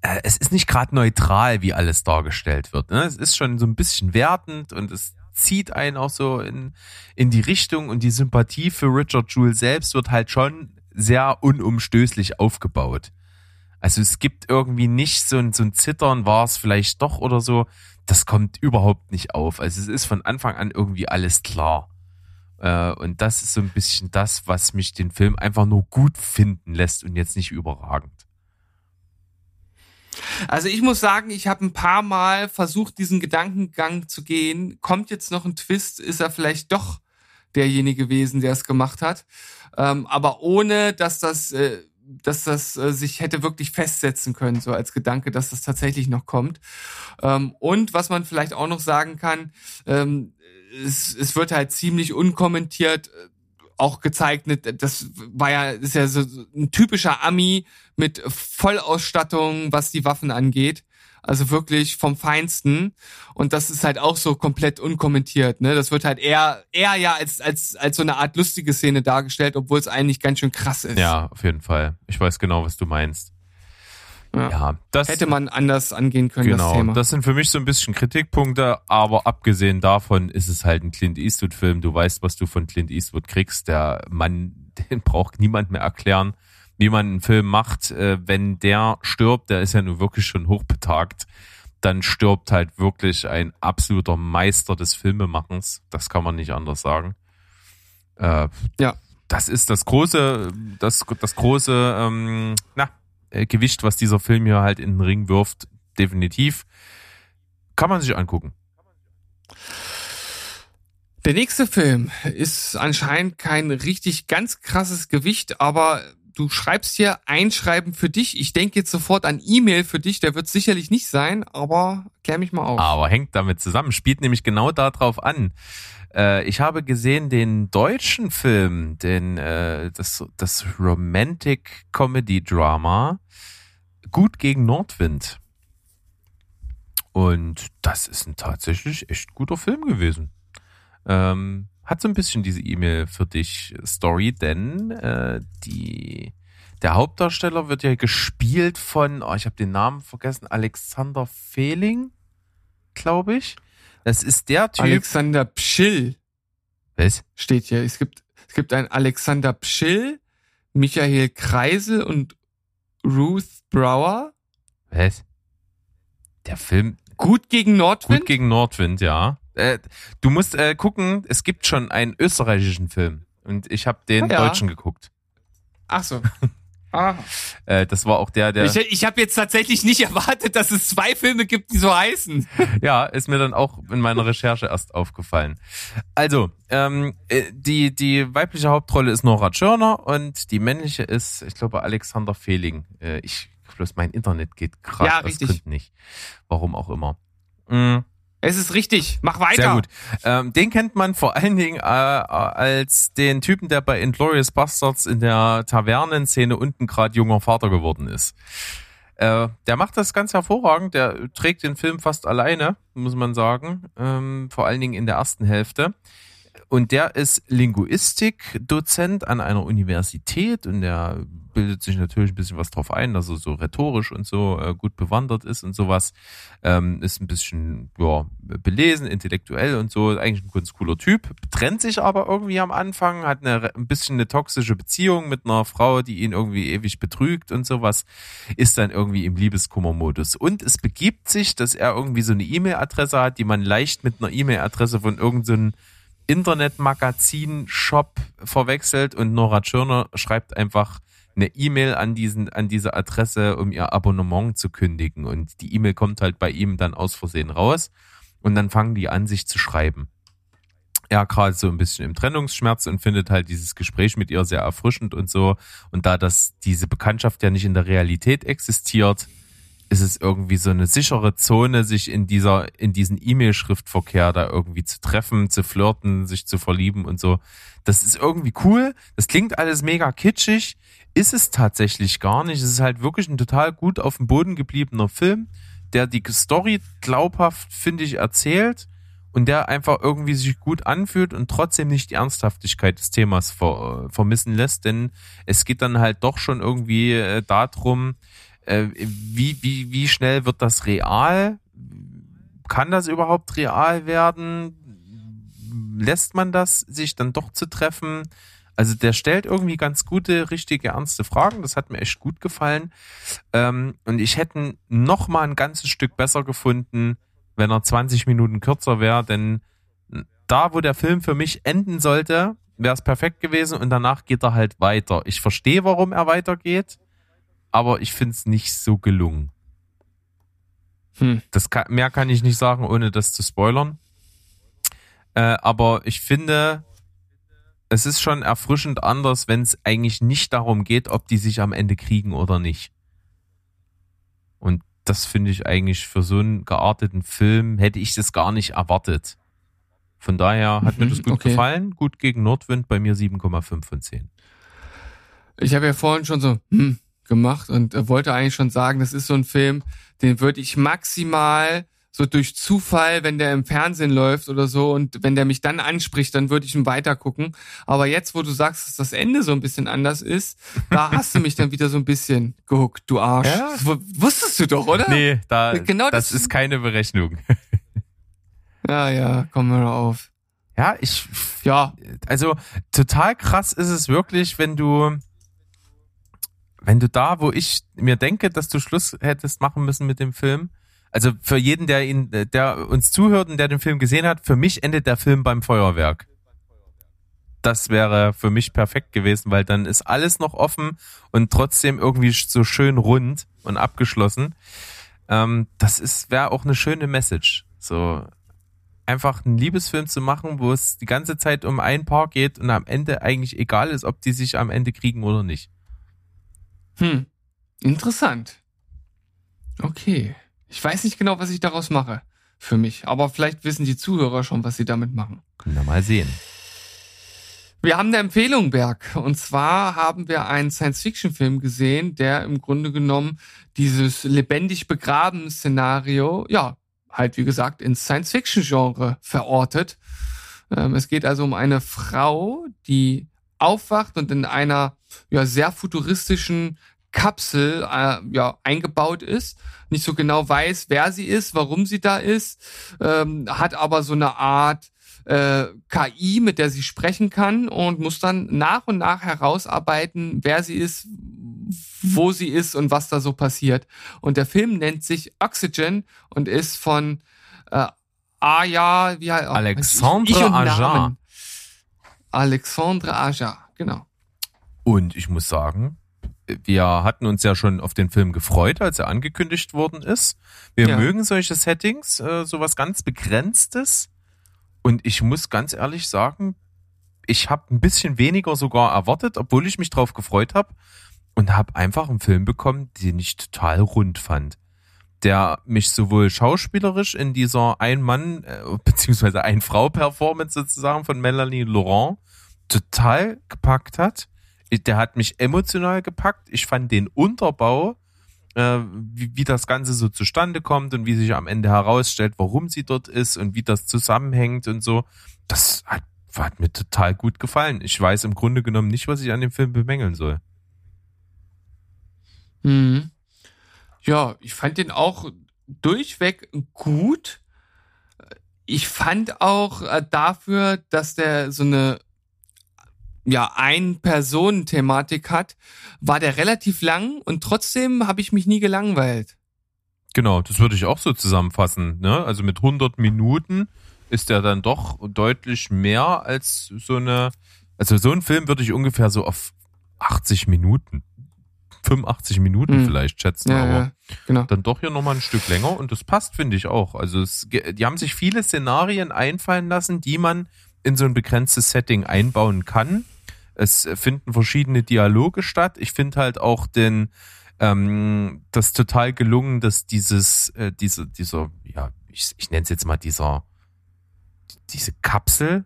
äh, es ist nicht gerade neutral, wie alles dargestellt wird. Ne? Es ist schon so ein bisschen wertend und es zieht einen auch so in, in die Richtung und die Sympathie für Richard Jewell selbst wird halt schon sehr unumstößlich aufgebaut. Also es gibt irgendwie nicht so ein, so ein Zittern, war es vielleicht doch oder so. Das kommt überhaupt nicht auf. Also es ist von Anfang an irgendwie alles klar. Äh, und das ist so ein bisschen das, was mich den Film einfach nur gut finden lässt und jetzt nicht überragend. Also ich muss sagen, ich habe ein paar Mal versucht, diesen Gedankengang zu gehen. Kommt jetzt noch ein Twist? Ist er vielleicht doch derjenige gewesen, der es gemacht hat? Ähm, aber ohne, dass das, äh, dass das äh, sich hätte wirklich festsetzen können, so als Gedanke, dass das tatsächlich noch kommt. Ähm, und was man vielleicht auch noch sagen kann, ähm, es, es wird halt ziemlich unkommentiert äh, auch gezeigt, ne, das war ja, ist ja so ein typischer Ami mit Vollausstattung, was die Waffen angeht. Also wirklich vom Feinsten. Und das ist halt auch so komplett unkommentiert. Ne? Das wird halt eher, eher ja als, als, als so eine Art lustige Szene dargestellt, obwohl es eigentlich ganz schön krass ist. Ja, auf jeden Fall. Ich weiß genau, was du meinst. Ja. ja, das hätte man anders angehen können. Genau, das, Thema. das sind für mich so ein bisschen Kritikpunkte, aber abgesehen davon ist es halt ein Clint Eastwood-Film. Du weißt, was du von Clint Eastwood kriegst. Der Mann, den braucht niemand mehr erklären, wie man einen Film macht. Äh, wenn der stirbt, der ist ja nun wirklich schon hochbetagt, dann stirbt halt wirklich ein absoluter Meister des Filmemachens. Das kann man nicht anders sagen. Äh, ja. Das ist das große, das, das große, ähm, na, äh, Gewicht, was dieser Film hier halt in den Ring wirft, definitiv. Kann man sich angucken. Der nächste Film ist anscheinend kein richtig ganz krasses Gewicht, aber du schreibst hier Einschreiben für dich. Ich denke jetzt sofort an E-Mail für dich, der wird sicherlich nicht sein, aber klär mich mal auf. Aber hängt damit zusammen, spielt nämlich genau darauf an. Äh, ich habe gesehen den deutschen Film, den äh, das das Romantic Comedy Drama Gut gegen Nordwind. Und das ist ein tatsächlich echt guter Film gewesen. Ähm, hat so ein bisschen diese E-Mail für dich Story, denn äh, die der Hauptdarsteller wird ja gespielt von, oh, ich habe den Namen vergessen, Alexander Fehling, glaube ich. Das ist der Typ. Alexander Pschill. Was? Steht hier. Es gibt, es gibt einen Alexander Pschill, Michael Kreisel und Ruth Brower. Was? Der Film. Gut gegen Nordwind? Gut gegen Nordwind, ja. Äh, du musst äh, gucken, es gibt schon einen österreichischen Film. Und ich habe den Ah, ja. deutschen geguckt. Ach so. Ah. Äh, das war auch der, der. Ich, ich habe jetzt tatsächlich nicht erwartet, dass es zwei Filme gibt, die so heißen. Ja, ist mir dann auch in meiner Recherche erst aufgefallen. Also, ähm, äh, die, die weibliche Hauptrolle ist Nora Tschirner und die männliche ist, ich glaube, Alexander Fehling. Äh, ich bloß mein Internet geht gerade Ja, richtig. Gründen nicht. Warum auch immer. Mm, Es ist richtig. Mach weiter. sehr gut. Ähm, den kennt man vor allen Dingen äh, als den Typen, der bei Inglourious Bastards in der Tavernenszene unten gerade junger Vater geworden ist. Äh, der macht das ganz hervorragend. Der trägt den Film fast alleine, muss man sagen. Ähm, vor allen Dingen in der ersten Hälfte. Und der ist Linguistik-Dozent an einer Universität und der bildet sich natürlich ein bisschen was drauf ein, dass er so rhetorisch und so äh, gut bewandert ist und sowas. Ähm, ist ein bisschen ja, belesen, intellektuell und so. Eigentlich ein ganz cooler Typ. Trennt sich aber irgendwie am Anfang, hat eine, ein bisschen eine toxische Beziehung mit einer Frau, die ihn irgendwie ewig betrügt und sowas. Ist dann irgendwie im Liebeskummermodus. Und es begibt sich, dass er irgendwie so eine E-Mail-Adresse hat, die man leicht mit einer E-Mail-Adresse von irgendeinem Internetmagazin-Shop verwechselt und Nora Tschirner schreibt einfach eine E-Mail an diesen, an diese Adresse, um ihr Abonnement zu kündigen. Und die E-Mail kommt halt bei ihm dann aus Versehen raus. Und dann fangen die an, sich zu schreiben. Er gerade so ein bisschen im Trennungsschmerz und findet halt dieses Gespräch mit ihr sehr erfrischend und so. Und da das, diese Bekanntschaft ja nicht in der Realität existiert, ist es irgendwie so eine sichere Zone, sich in dieser, in diesen E-Mail-Schriftverkehr da irgendwie zu treffen, zu flirten, sich zu verlieben und so. Das ist irgendwie cool. Das klingt alles mega kitschig. Ist es tatsächlich gar nicht. Es ist halt wirklich ein total gut auf dem Boden gebliebener Film, der die Story glaubhaft, finde ich, erzählt und der einfach irgendwie sich gut anfühlt und trotzdem nicht die Ernsthaftigkeit des Themas ver, äh, vermissen lässt, denn es geht dann halt doch schon irgendwie äh, darum, äh, wie, wie, wie schnell wird das real? Kann das überhaupt real werden? Lässt man das, sich dann doch zu treffen? Also der stellt irgendwie ganz gute, richtige, ernste Fragen. Das hat mir echt gut gefallen. Ähm, und ich hätte noch mal ein ganzes Stück besser gefunden, wenn er 20 Minuten kürzer wäre. Denn da, wo der Film für mich enden sollte, wäre es perfekt gewesen. Und danach geht er halt weiter. Ich verstehe, warum er weitergeht aber ich finde es nicht so gelungen. Hm. Das kann, mehr kann ich nicht sagen, ohne das zu spoilern. Äh, aber ich finde, es ist schon erfrischend anders, wenn es eigentlich nicht darum geht, ob die sich am Ende kriegen oder nicht. Und das finde ich eigentlich für so einen gearteten Film hätte ich das gar nicht erwartet. Von daher hat mir Mhm, das gut okay. gefallen. Gut gegen Nordwind, bei mir 7,5 von 10. Ich habe ja vorhin schon so hm, gemacht und äh, wollte eigentlich schon sagen, das ist so ein Film, den würde ich maximal so durch Zufall, wenn der im Fernsehen läuft oder so und wenn der mich dann anspricht, dann würde ich ihn weitergucken. Aber jetzt, wo du sagst, dass das Ende so ein bisschen anders ist, da hast du mich dann wieder so ein bisschen gehuckt, du Arsch. Ja. Wusstest du doch, oder? Nee, da, Genau das, das- ist keine Berechnung. Ja, ja, komm mal auf. Ja, ich, Ja, also total krass ist es wirklich, wenn du, wenn du da, wo ich mir denke, dass du Schluss hättest machen müssen mit dem Film. Also für jeden, der ihn, der uns zuhört und der den Film gesehen hat, für mich endet der Film beim Feuerwerk. Das wäre für mich perfekt gewesen, weil dann ist alles noch offen und trotzdem irgendwie so schön rund und abgeschlossen. Ähm, das ist wäre auch eine schöne Message. So einfach einen Liebesfilm zu machen, wo es die ganze Zeit um ein Paar geht und am Ende eigentlich egal ist, ob die sich am Ende kriegen oder nicht. hm, interessant. Okay. Ich weiß nicht genau, was ich daraus mache für mich, aber vielleicht wissen die Zuhörer schon, was sie damit machen. Können wir mal sehen. Wir haben eine Empfehlung, Berg. Und zwar haben wir einen Science-Fiction-Film gesehen, der im Grunde genommen dieses lebendig begraben Szenario, ja, halt, wie gesagt, ins Science-Fiction-Genre verortet. Ähm, es geht also um eine Frau, die aufwacht und in einer ja, sehr futuristischen Kapsel äh, ja, eingebaut ist, nicht so genau weiß, wer sie ist, warum sie da ist, ähm, hat aber so eine Art äh, KI, mit der sie sprechen kann und muss dann nach und nach herausarbeiten, wer sie ist, wo sie ist und was da so passiert. Und der Film nennt sich Oxygen und ist von äh, Aya, wie heißt Alexandre Aja. Alexandre Aja, genau. Und ich muss sagen, wir hatten uns ja schon auf den Film gefreut, als er angekündigt worden ist. Wir ja. mögen solche Settings, äh, sowas ganz Begrenztes. Und ich muss ganz ehrlich sagen, ich habe ein bisschen weniger sogar erwartet, obwohl ich mich drauf gefreut habe und habe einfach einen Film bekommen, den ich total rund fand. Der mich sowohl schauspielerisch in dieser Ein-Mann- äh, beziehungsweise Ein-Frau-Performance sozusagen von Melanie Laurent total gepackt hat der hat mich emotional gepackt. Ich fand den Unterbau, äh, wie, wie das Ganze so zustande kommt und wie sich am Ende herausstellt, warum sie dort ist und wie das zusammenhängt und so. Das hat, hat mir total gut gefallen. Ich weiß im Grunde genommen nicht, was ich an dem Film bemängeln soll. Hm. Ja, ich fand den auch durchweg gut. Ich fand auch äh, dafür, dass der so eine ja, Ein-Personen-Thematik hat, war der relativ lang und trotzdem habe ich mich nie gelangweilt. Genau, das würde ich auch so zusammenfassen. Ne? Also mit 100 Minuten ist der dann doch deutlich mehr als so eine, also so ein Film würde ich ungefähr so auf 80 Minuten, 85 Minuten hm. vielleicht schätzen, ja, aber ja, genau. dann doch hier nochmal ein Stück länger und das passt, finde ich auch. Also es, die haben sich viele Szenarien einfallen lassen, die man in so ein begrenztes Setting einbauen kann. Es finden verschiedene Dialoge statt. Ich finde halt auch den ähm, das total gelungen, dass dieses äh, diese dieser ja ich, ich nenne es jetzt mal dieser diese Kapsel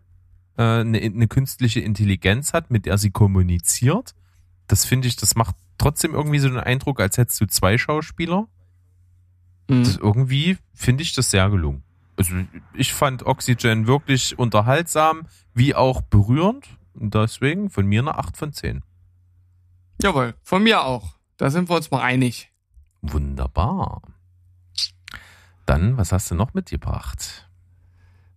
äh, eine, eine künstliche Intelligenz hat, mit der sie kommuniziert. Das finde ich, das macht trotzdem irgendwie so den Eindruck, als hättest du zwei Schauspieler. Mhm. Irgendwie finde ich das sehr gelungen also ich fand Oxygen wirklich unterhaltsam, wie auch berührend. Deswegen von mir eine 8 von 10. Jawohl, von mir auch. Da sind wir uns mal einig. Wunderbar. Dann, was hast du noch mitgebracht?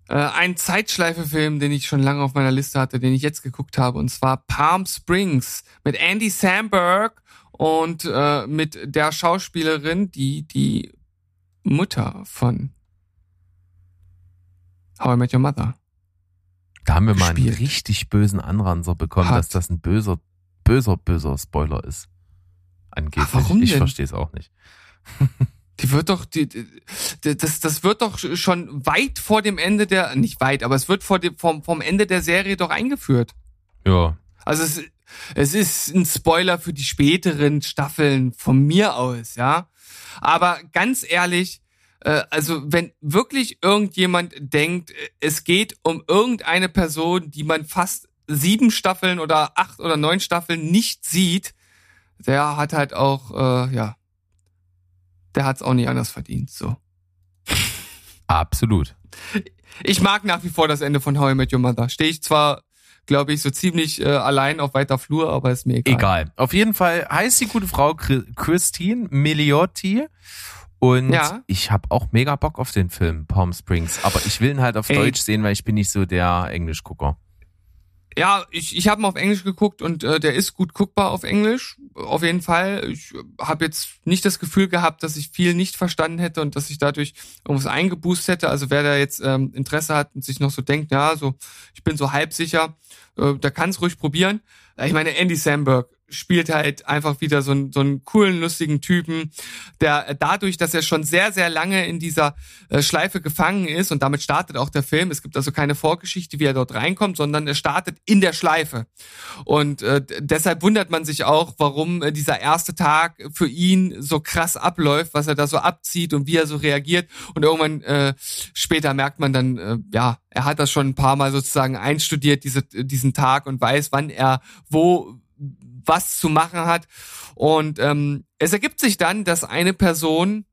Äh, ein Zeitschleife-Film, den ich schon lange auf meiner Liste hatte, den ich jetzt geguckt habe, und zwar Palm Springs mit Andy Samberg und äh, mit der Schauspielerin, die die Mutter von How I Met Your Mother. Da haben wir mal einen richtig bösen Anranser bekommen, Hat. dass das ein böser, böser, böser Spoiler ist. Angeblich. Ach, warum ich verstehe es auch nicht. Die wird doch, die, die, das, das wird doch schon weit vor dem Ende der, nicht weit, aber es wird vor dem, vom, vom Ende der Serie doch eingeführt. Ja. Also es, es ist ein Spoiler für die späteren Staffeln von mir aus, ja. Aber ganz ehrlich, also wenn wirklich irgendjemand denkt, es geht um irgendeine Person, die man fast sieben Staffeln oder acht oder neun Staffeln nicht sieht, der hat halt auch, äh, ja, der hat's auch nicht anders verdient, so. Absolut. Ich mag nach wie vor das Ende von How I Met Your Mother. Stehe ich zwar, glaube ich, so ziemlich äh, allein auf weiter Flur, aber ist mir egal. Egal. Auf jeden Fall heißt die gute Frau Christine Miliotti und ja. ich habe auch mega Bock auf den Film Palm Springs, aber ich will ihn halt auf Ey. Deutsch sehen, weil ich bin nicht so der Englischgucker. Ja, ich, ich habe ihn auf Englisch geguckt und äh, der ist gut guckbar auf Englisch. Auf jeden Fall. Ich habe jetzt nicht das Gefühl gehabt, dass ich viel nicht verstanden hätte und dass ich dadurch irgendwas eingeboost hätte. Also wer da jetzt ähm, Interesse hat und sich noch so denkt, ja, so ich bin so halb sicher, äh, da kann es ruhig probieren. Ich meine, Andy Samberg spielt halt einfach wieder so, einen so einen coolen, lustigen Typen, der dadurch, dass er schon sehr, sehr lange in dieser äh, Schleife gefangen ist und damit startet auch der Film. Es gibt also keine Vorgeschichte, wie er dort reinkommt, sondern er startet in der Schleife. Und äh, deshalb wundert man sich auch, warum äh, dieser erste Tag für ihn so krass abläuft, was er da so abzieht und wie er so reagiert. Und irgendwann äh, später merkt man dann, äh, ja, er hat das schon ein paar Mal sozusagen einstudiert, diese, diesen Tag und weiß, wann er wo was zu machen hat. Und ähm, es ergibt sich dann, dass eine Person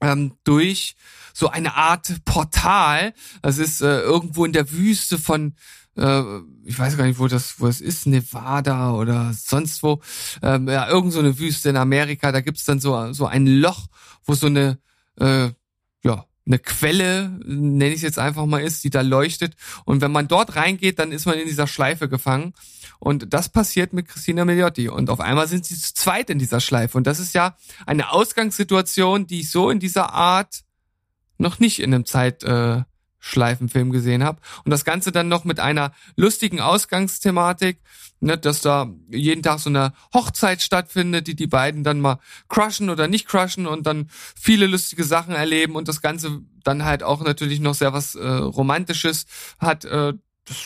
ähm, durch so eine Art Portal. Das ist äh, irgendwo in der Wüste von äh, ich weiß gar nicht, wo das, wo es ist, Nevada oder sonst wo, ähm, ja, irgend so eine Wüste in Amerika, da gibt's dann so, so ein Loch, wo so eine, äh, ja, eine Quelle, nenne ich es jetzt einfach mal, ist, die da leuchtet. Und wenn man dort reingeht, dann ist man in dieser Schleife gefangen. Und das passiert mit Christina Milioti. Und auf einmal sind sie zu zweit in dieser Schleife. Und das ist ja eine Ausgangssituation, die ich so in dieser Art noch nicht in einem Zeitschleifenfilm gesehen habe. Und das Ganze dann noch mit einer lustigen Ausgangsthematik, ne, dass da jeden Tag so eine Hochzeit stattfindet, die die beiden dann mal crushen oder nicht crushen und dann viele lustige Sachen erleben und das Ganze dann halt auch natürlich noch sehr was äh, Romantisches hat. Äh, das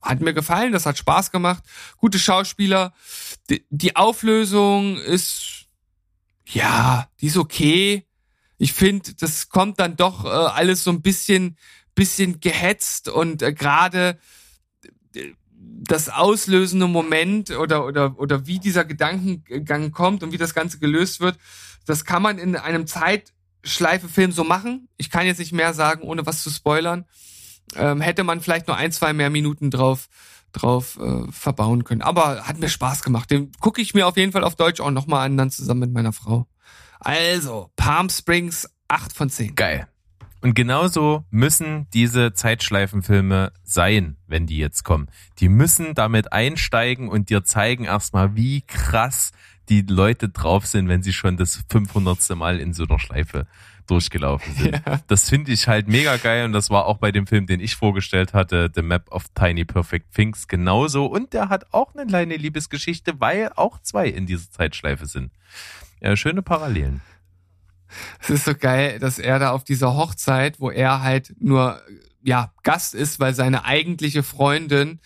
hat mir gefallen, das hat Spaß gemacht. Gute Schauspieler. Die, die Auflösung ist, ja, die ist okay. Ich finde, das kommt dann doch äh, alles so ein bisschen, bisschen gehetzt und äh, gerade äh, das auslösende Moment oder, oder, oder wie dieser Gedankengang kommt und wie das Ganze gelöst wird, das kann man in einem Zeitschleife-Film so machen. Ich kann jetzt nicht mehr sagen, ohne was zu spoilern. Ähm, hätte man vielleicht nur ein, zwei mehr Minuten drauf, drauf äh, verbauen können. Aber hat mir Spaß gemacht. Den gucke ich mir auf jeden Fall auf Deutsch auch nochmal an, dann zusammen mit meiner Frau. Also, Palm Springs 8 von 10. Geil. Und genauso müssen diese Zeitschleifenfilme sein, wenn die jetzt kommen. Die müssen damit einsteigen und dir zeigen erstmal, wie krass die Leute drauf sind, wenn sie schon das 500. Mal in so einer Schleife durchgelaufen sind. Ja. Das finde ich halt mega geil und das war auch bei dem Film, den ich vorgestellt hatte, The Map of Tiny Perfect Things genauso. Und der hat auch eine kleine Liebesgeschichte, weil auch zwei in dieser Zeitschleife sind. Ja, schöne Parallelen. Es ist so geil, dass er da auf dieser Hochzeit, wo er halt nur ja Gast ist, weil seine eigentliche Freundin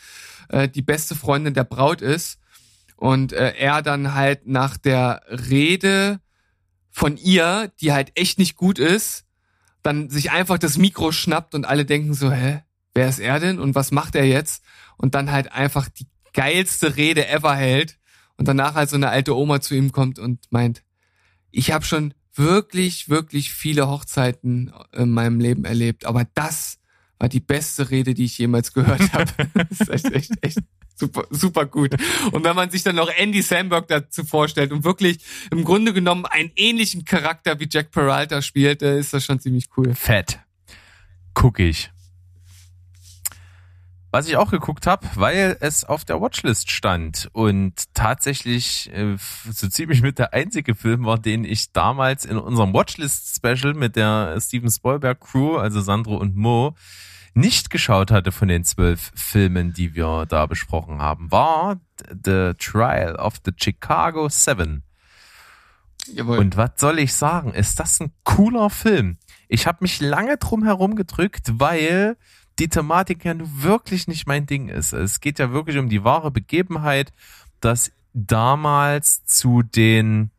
äh, die beste Freundin der Braut ist und äh, er dann halt nach der Rede von ihr, die halt echt nicht gut ist, dann sich einfach das Mikro schnappt und alle denken so, hä, wer ist er denn und was macht er jetzt? Und dann halt einfach die geilste Rede ever hält und danach halt so eine alte Oma zu ihm kommt und meint, ich habe schon wirklich, wirklich viele Hochzeiten in meinem Leben erlebt. Aber das war die beste Rede, die ich jemals gehört habe. das ist echt, echt, echt super, super gut. Und wenn man sich dann noch Andy Samberg dazu vorstellt und wirklich im Grunde genommen einen ähnlichen Charakter wie Jack Peralta spielt, ist das schon ziemlich cool. Fett. Guck ich. Was ich auch geguckt habe, weil es auf der Watchlist stand und tatsächlich äh, so ziemlich mit der einzige Film war, den ich damals in unserem Watchlist-Special mit der Steven Spielberg Crew, also Sandro und Mo, nicht geschaut hatte von den zwölf Filmen, die wir da besprochen haben, war The Trial of the Chicago Seven. Jawohl. Und was soll ich sagen? Ist das ein cooler Film? Ich habe mich lange drum herum gedrückt, weil die Thematik ja nun wirklich nicht mein Ding ist. Es geht ja wirklich um die wahre Begebenheit, dass damals zu den,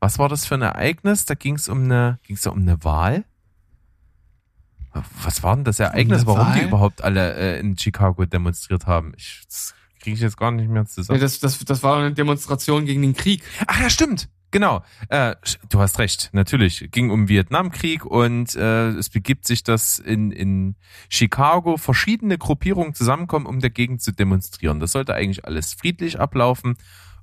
was war das für ein Ereignis? Da ging es um eine, ging es da um eine Wahl? Was war denn das Ereignis, warum Wahl? die überhaupt alle äh, in Chicago demonstriert haben? Ich, das kriege ich jetzt gar nicht mehr zusammen. Ja, das, das, das war eine Demonstration gegen den Krieg. Ach ja, stimmt. Genau, äh, du hast recht, natürlich. Ging um Vietnamkrieg und äh, es begibt sich, dass in, in Chicago verschiedene Gruppierungen zusammenkommen, um dagegen zu demonstrieren. Das sollte eigentlich alles friedlich ablaufen.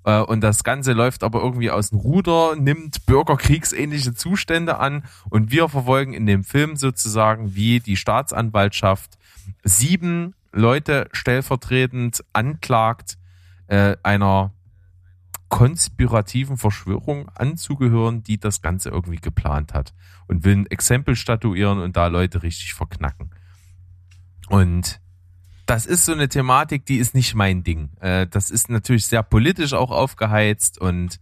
Äh, und das Ganze läuft aber irgendwie aus dem Ruder, nimmt bürgerkriegsähnliche Zustände an und wir verfolgen in dem Film sozusagen, wie die Staatsanwaltschaft sieben Leute stellvertretend anklagt, äh, einer konspirativen Verschwörung anzugehören, die das Ganze irgendwie geplant hat und will ein Exempel statuieren und da Leute richtig verknacken. Und das ist so eine Thematik, die ist nicht mein Ding. Äh, das ist natürlich sehr politisch auch aufgeheizt und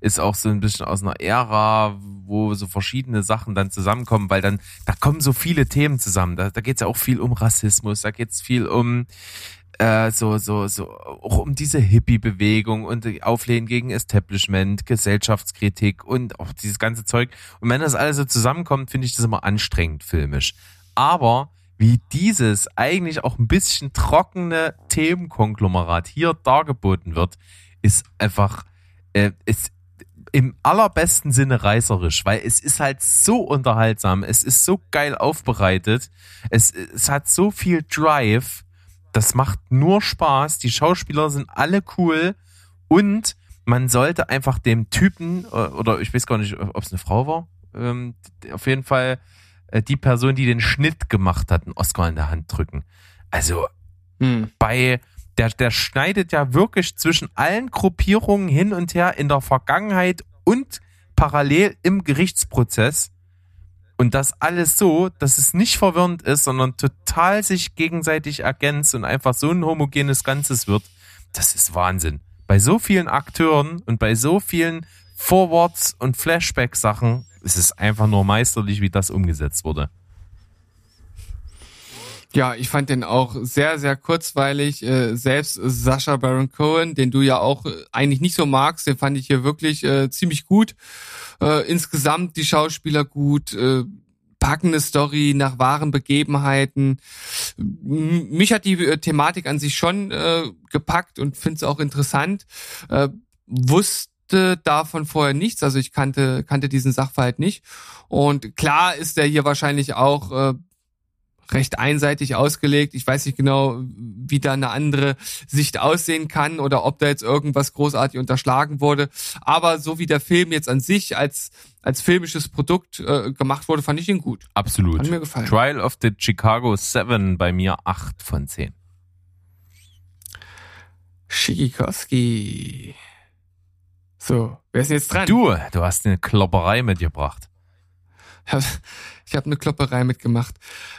ist auch so ein bisschen aus einer Ära, wo so verschiedene Sachen dann zusammenkommen, weil dann, da kommen so viele Themen zusammen. Da, da geht es ja auch viel um Rassismus, da geht es viel um äh, so, so, so, auch um diese Hippie-Bewegung und die Auflehnen gegen Establishment, Gesellschaftskritik und auch dieses ganze Zeug. Und wenn das alles so zusammenkommt, finde ich das immer anstrengend filmisch. Aber wie dieses eigentlich auch ein bisschen trockene Themenkonglomerat hier dargeboten wird, ist einfach, äh, ist, im allerbesten Sinne reißerisch, weil es ist halt so unterhaltsam, es ist so geil aufbereitet, es, es hat so viel Drive, das macht nur Spaß, die Schauspieler sind alle cool und man sollte einfach dem Typen, äh, oder ich weiß gar nicht, ob es eine Frau war, ähm, auf jeden Fall die Person, die den Schnitt gemacht hat, einen Oscar in der Hand drücken. Also hm. bei der, der schneidet ja wirklich zwischen allen Gruppierungen hin und her in der Vergangenheit und parallel im Gerichtsprozess. Und das alles so, dass es nicht verwirrend ist, sondern total sich gegenseitig ergänzt und einfach so ein homogenes Ganzes wird. Das ist Wahnsinn. Bei so vielen Akteuren und bei so vielen Forwards und Flashback-Sachen ist es einfach nur meisterlich, wie das umgesetzt wurde. Ja, ich fand den auch sehr, sehr kurzweilig. Äh, selbst Sascha Baron Cohen, den du ja auch äh, eigentlich nicht so magst, den fand ich hier wirklich äh, ziemlich gut. Äh, insgesamt die Schauspieler gut, äh, packende Story nach wahren Begebenheiten. Mich hat die äh, Thematik an sich schon gepackt und finde es auch interessant. Äh, wusste davon vorher nichts, also ich kannte kannte diesen Sachverhalt nicht. Und klar ist er hier wahrscheinlich auch äh, recht einseitig ausgelegt. Ich weiß nicht genau, wie da eine andere Sicht aussehen kann oder ob da jetzt irgendwas großartig unterschlagen wurde. Aber so wie der Film jetzt an sich als als filmisches Produkt äh, gemacht wurde, fand ich ihn gut. Absolut. Hat mir gefallen. Trial of the Chicago 7 bei mir 8 von 10. Schikikowski. So, wer ist denn jetzt dran? Du, du hast eine Klopperei mitgebracht. Ich habe eine Klopperei mitgemacht,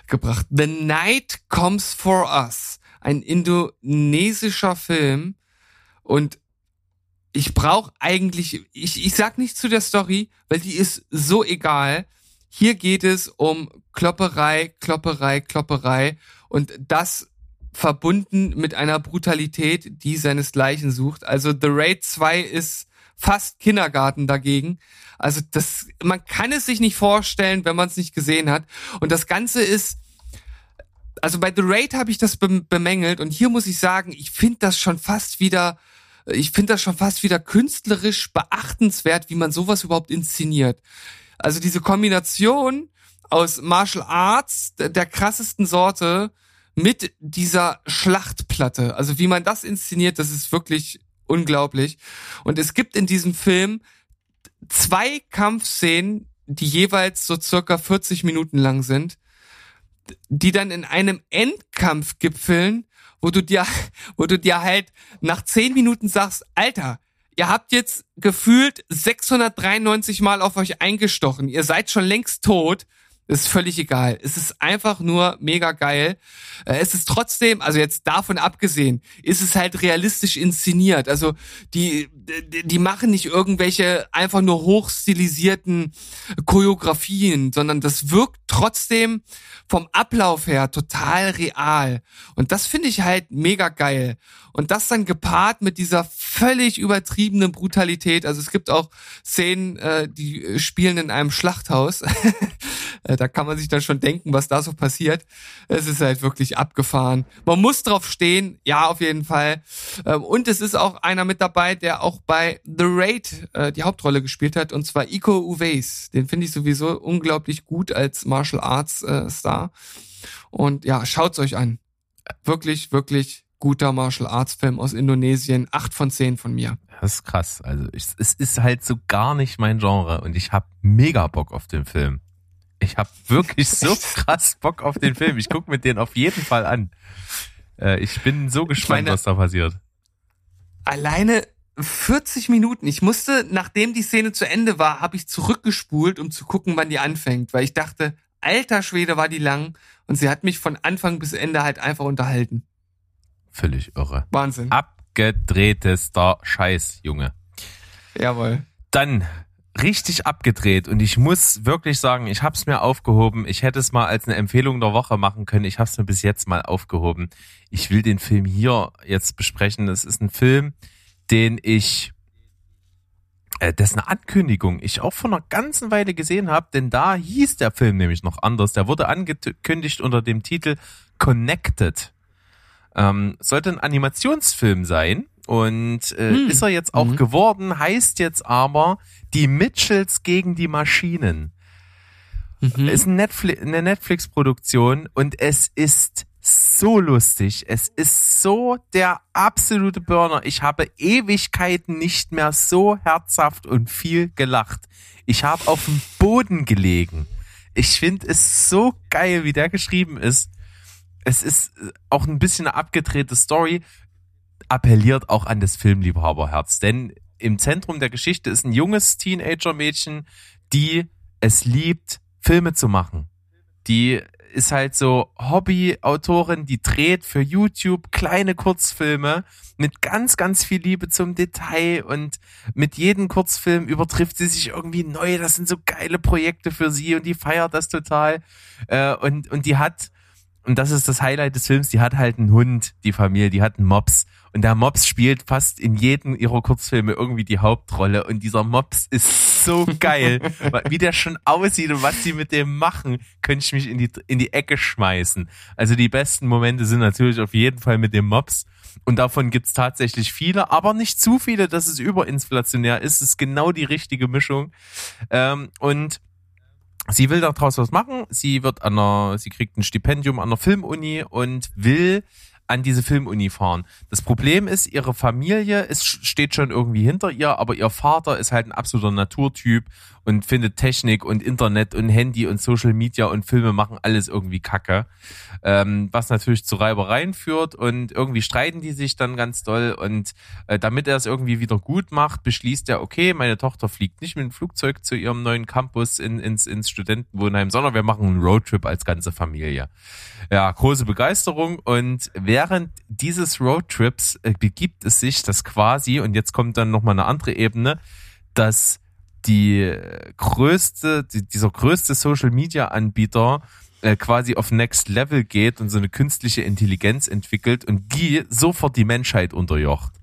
gebracht. The Night Comes for Us, ein indonesischer Film und ich brauche eigentlich, ich, ich sag nicht zu der Story, weil die ist so egal. Hier geht es um Klopperei, Klopperei, Klopperei und das verbunden mit einer Brutalität, die seinesgleichen sucht. Also The Raid 2 ist fast Kindergarten dagegen. Also das, man kann es sich nicht vorstellen, wenn man es nicht gesehen hat. Und das Ganze ist, also bei The Raid habe ich das bemängelt und hier muss ich sagen, ich finde das schon fast wieder, ich finde das schon fast wieder künstlerisch beachtenswert, wie man sowas überhaupt inszeniert. Also diese Kombination aus Martial Arts der, krassesten Sorte mit dieser Schlachtplatte. Also wie man das inszeniert, das ist wirklich unglaublich. Und es gibt in diesem Film zwei Kampfszenen, die jeweils so circa 40 Minuten lang sind, die dann in einem Endkampf gipfeln, wo du dir, wo du dir halt nach 10 Minuten sagst, Alter, ihr habt jetzt gefühlt 693 Mal auf euch eingestochen, ihr seid schon längst tot ist völlig egal. Es ist einfach nur mega geil. Äh, es ist trotzdem, also jetzt davon abgesehen, ist es halt realistisch inszeniert. Also die, die machen nicht irgendwelche einfach nur hochstilisierten Choreografien, sondern das wirkt trotzdem vom Ablauf her total real. Und das finde ich halt mega geil. Und das dann gepaart mit dieser völlig übertriebenen Brutalität. Also es gibt auch Szenen, äh, die spielen in einem Schlachthaus. Da kann man sich dann schon denken, was da so passiert. Es ist halt wirklich abgefahren. Man muss drauf stehen, ja, auf jeden Fall. Ähm, und es ist auch einer mit dabei, der auch bei The Raid äh, die Hauptrolle gespielt hat, und zwar Iko Uweis. Den finde ich sowieso unglaublich gut als Martial Arts äh, Star. Und ja, schaut's euch an. Wirklich, wirklich guter Martial Arts Film aus Indonesien. Acht von zehn von mir. Das ist krass. Also es ist halt so gar nicht mein Genre und ich habe mega Bock auf den Film. Ich habe wirklich so krass Bock auf den Film. Ich gucke mir den auf jeden Fall an. Äh, ich bin so gespannt, meine, was da passiert. Alleine 40 Minuten. Ich musste, nachdem die Szene zu Ende war, habe ich zurückgespult, um zu gucken, wann die anfängt, weil ich dachte, alter Schwede war die lang und sie hat mich von Anfang bis Ende halt einfach unterhalten. Völlig irre. Wahnsinn. Abgedrehtester Scheiß, Junge. Jawohl. Dann richtig abgedreht und ich muss wirklich sagen, ich habe es mir aufgehoben. Ich hätte es mal als eine Empfehlung der Woche machen können. Ich habe es mir bis jetzt mal aufgehoben. Ich will den Film hier jetzt besprechen. Es ist ein Film, den ich äh, dessen Ankündigung ich auch vor einer ganzen Weile gesehen habe, denn da hieß der Film nämlich noch anders. Der wurde angekündigt unter dem Titel Connected. Ähm, sollte ein Animationsfilm sein und äh, hm. ist er jetzt auch mhm. geworden, heißt jetzt aber die Mitchells gegen die Maschinen. Mhm. Ist ein Netflix, eine Netflix-Produktion und es ist so lustig. Es ist so der absolute Burner. Ich habe Ewigkeiten nicht mehr so herzhaft und viel gelacht. Ich habe auf dem Boden gelegen. Ich finde es so geil, wie der geschrieben ist. Es ist auch ein bisschen eine abgedrehte Story, appelliert auch an das Filmliebhaberherz. Denn im Zentrum der Geschichte ist ein junges Teenager-Mädchen, die es liebt, Filme zu machen. Die ist halt so Hobby-Autorin, die dreht für YouTube kleine Kurzfilme mit ganz, ganz viel Liebe zum Detail und mit jedem Kurzfilm übertrifft sie sich irgendwie neu. Das sind so geile Projekte für sie und die feiert das total. Äh, und, und die hat, und das ist das Highlight des Films, die hat halt einen Hund, die Familie, die hat einen Mops. Und der Mops spielt fast in jedem ihrer Kurzfilme irgendwie die Hauptrolle. Und dieser Mops ist so geil. Wie der schon aussieht und was sie mit dem machen, könnte ich mich in die, in die Ecke schmeißen. Also die besten Momente sind natürlich auf jeden Fall mit dem Mops. Und davon gibt's tatsächlich viele, aber nicht zu viele, dass es überinflationär ist. Es ist genau die richtige Mischung. Ähm, und sie will daraus was machen. Sie wird an einer, sie kriegt ein Stipendium an der Filmuni und will an diese Filmuni fahren. Das Problem ist, ihre Familie ist, steht schon irgendwie hinter ihr, aber ihr Vater ist halt ein absoluter Naturtyp und findet Technik und Internet und Handy und Social Media und Filme machen alles irgendwie Kacke. Ähm, was natürlich zu Reibereien führt und irgendwie streiten die sich dann ganz doll und äh, damit er es irgendwie wieder gut macht, beschließt er, okay, meine Tochter fliegt nicht mit dem Flugzeug zu ihrem neuen Campus in, ins, ins Studentenwohnheim, sondern wir machen einen Roadtrip als ganze Familie. Ja, große Begeisterung und während dieses Roadtrips äh, begibt es sich, dass quasi, und jetzt kommt dann nochmal eine andere Ebene, dass die größte, die, dieser größte Social Media Anbieter äh, quasi auf Next Level geht und so eine künstliche Intelligenz entwickelt und die sofort die Menschheit unterjocht,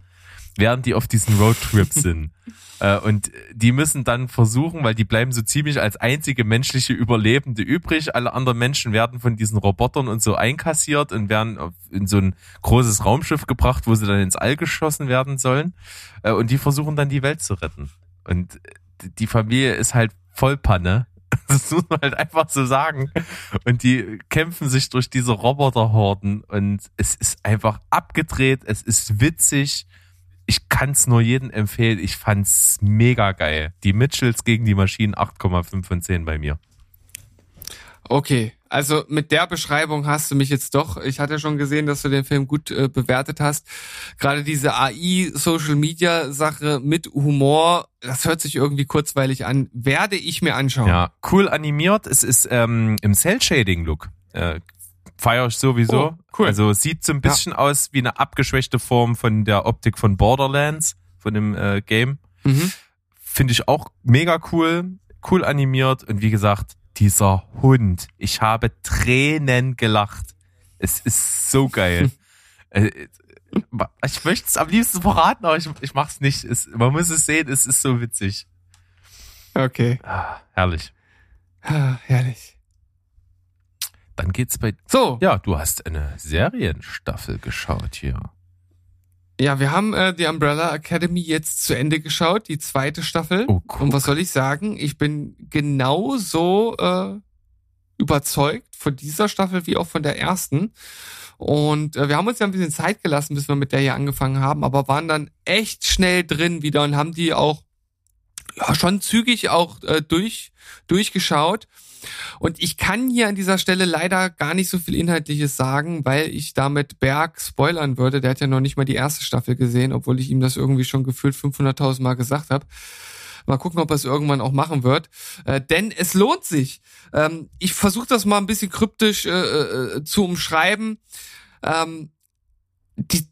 während die auf diesen Roadtrip sind. äh, und die müssen dann versuchen, weil die bleiben so ziemlich als einzige menschliche Überlebende übrig. Alle anderen Menschen werden von diesen Robotern und so einkassiert und werden in so ein großes Raumschiff gebracht, wo sie dann ins All geschossen werden sollen. Äh, und die versuchen dann die Welt zu retten. Und die Familie ist halt Vollpanne. Das muss man halt einfach so sagen. Und die kämpfen sich durch diese Roboterhorden und es ist einfach abgedreht, es ist witzig. Ich kann es nur jedem empfehlen. Ich fand's mega geil. Die Mitchells gegen die Maschinen 8,5 von 10 bei mir. Okay, also mit der Beschreibung hast du mich jetzt doch, ich hatte schon gesehen, dass du den Film gut äh, bewertet hast. Gerade diese AI Social Media Sache mit Humor, das hört sich irgendwie kurzweilig an, werde ich mir anschauen. Ja, cool animiert, es ist ähm, im Cell Shading Look. Äh, feier ich sowieso. Oh, cool. Also sieht so ein bisschen ja. aus wie eine abgeschwächte Form von der Optik von Borderlands, von dem äh, Game. Mhm. Finde ich auch mega cool, cool animiert und wie gesagt, dieser Hund. Ich habe Tränen gelacht. Es ist so geil. Äh, ich möchte es am liebsten verraten, aber ich, ich mach's nicht. Es, man muss es sehen, es ist so witzig. Okay. Ah, herrlich. Ah, herrlich. Dann geht's bei. So. Ja, du hast eine Serienstaffel geschaut hier. Ja, wir haben äh, die Umbrella Academy jetzt zu Ende geschaut, die zweite Staffel. Oh. Und was soll ich sagen? Ich bin genauso äh, überzeugt von dieser Staffel wie auch von der ersten. Und äh, wir haben uns ja ein bisschen Zeit gelassen, bis wir mit der hier angefangen haben, aber waren dann echt schnell drin wieder und haben die auch ja, schon zügig auch äh, durch durchgeschaut. Und ich kann hier an dieser Stelle leider gar nicht so viel Inhaltliches sagen, weil ich damit Berg spoilern würde. Der hat ja noch nicht mal die erste Staffel gesehen, obwohl ich ihm das irgendwie schon gefühlt 500.000 Mal gesagt habe. Mal gucken, ob er es irgendwann auch machen wird. Äh, denn es lohnt sich. Ähm, ich versuche das mal ein bisschen kryptisch äh, äh, zu umschreiben. Ähm, die,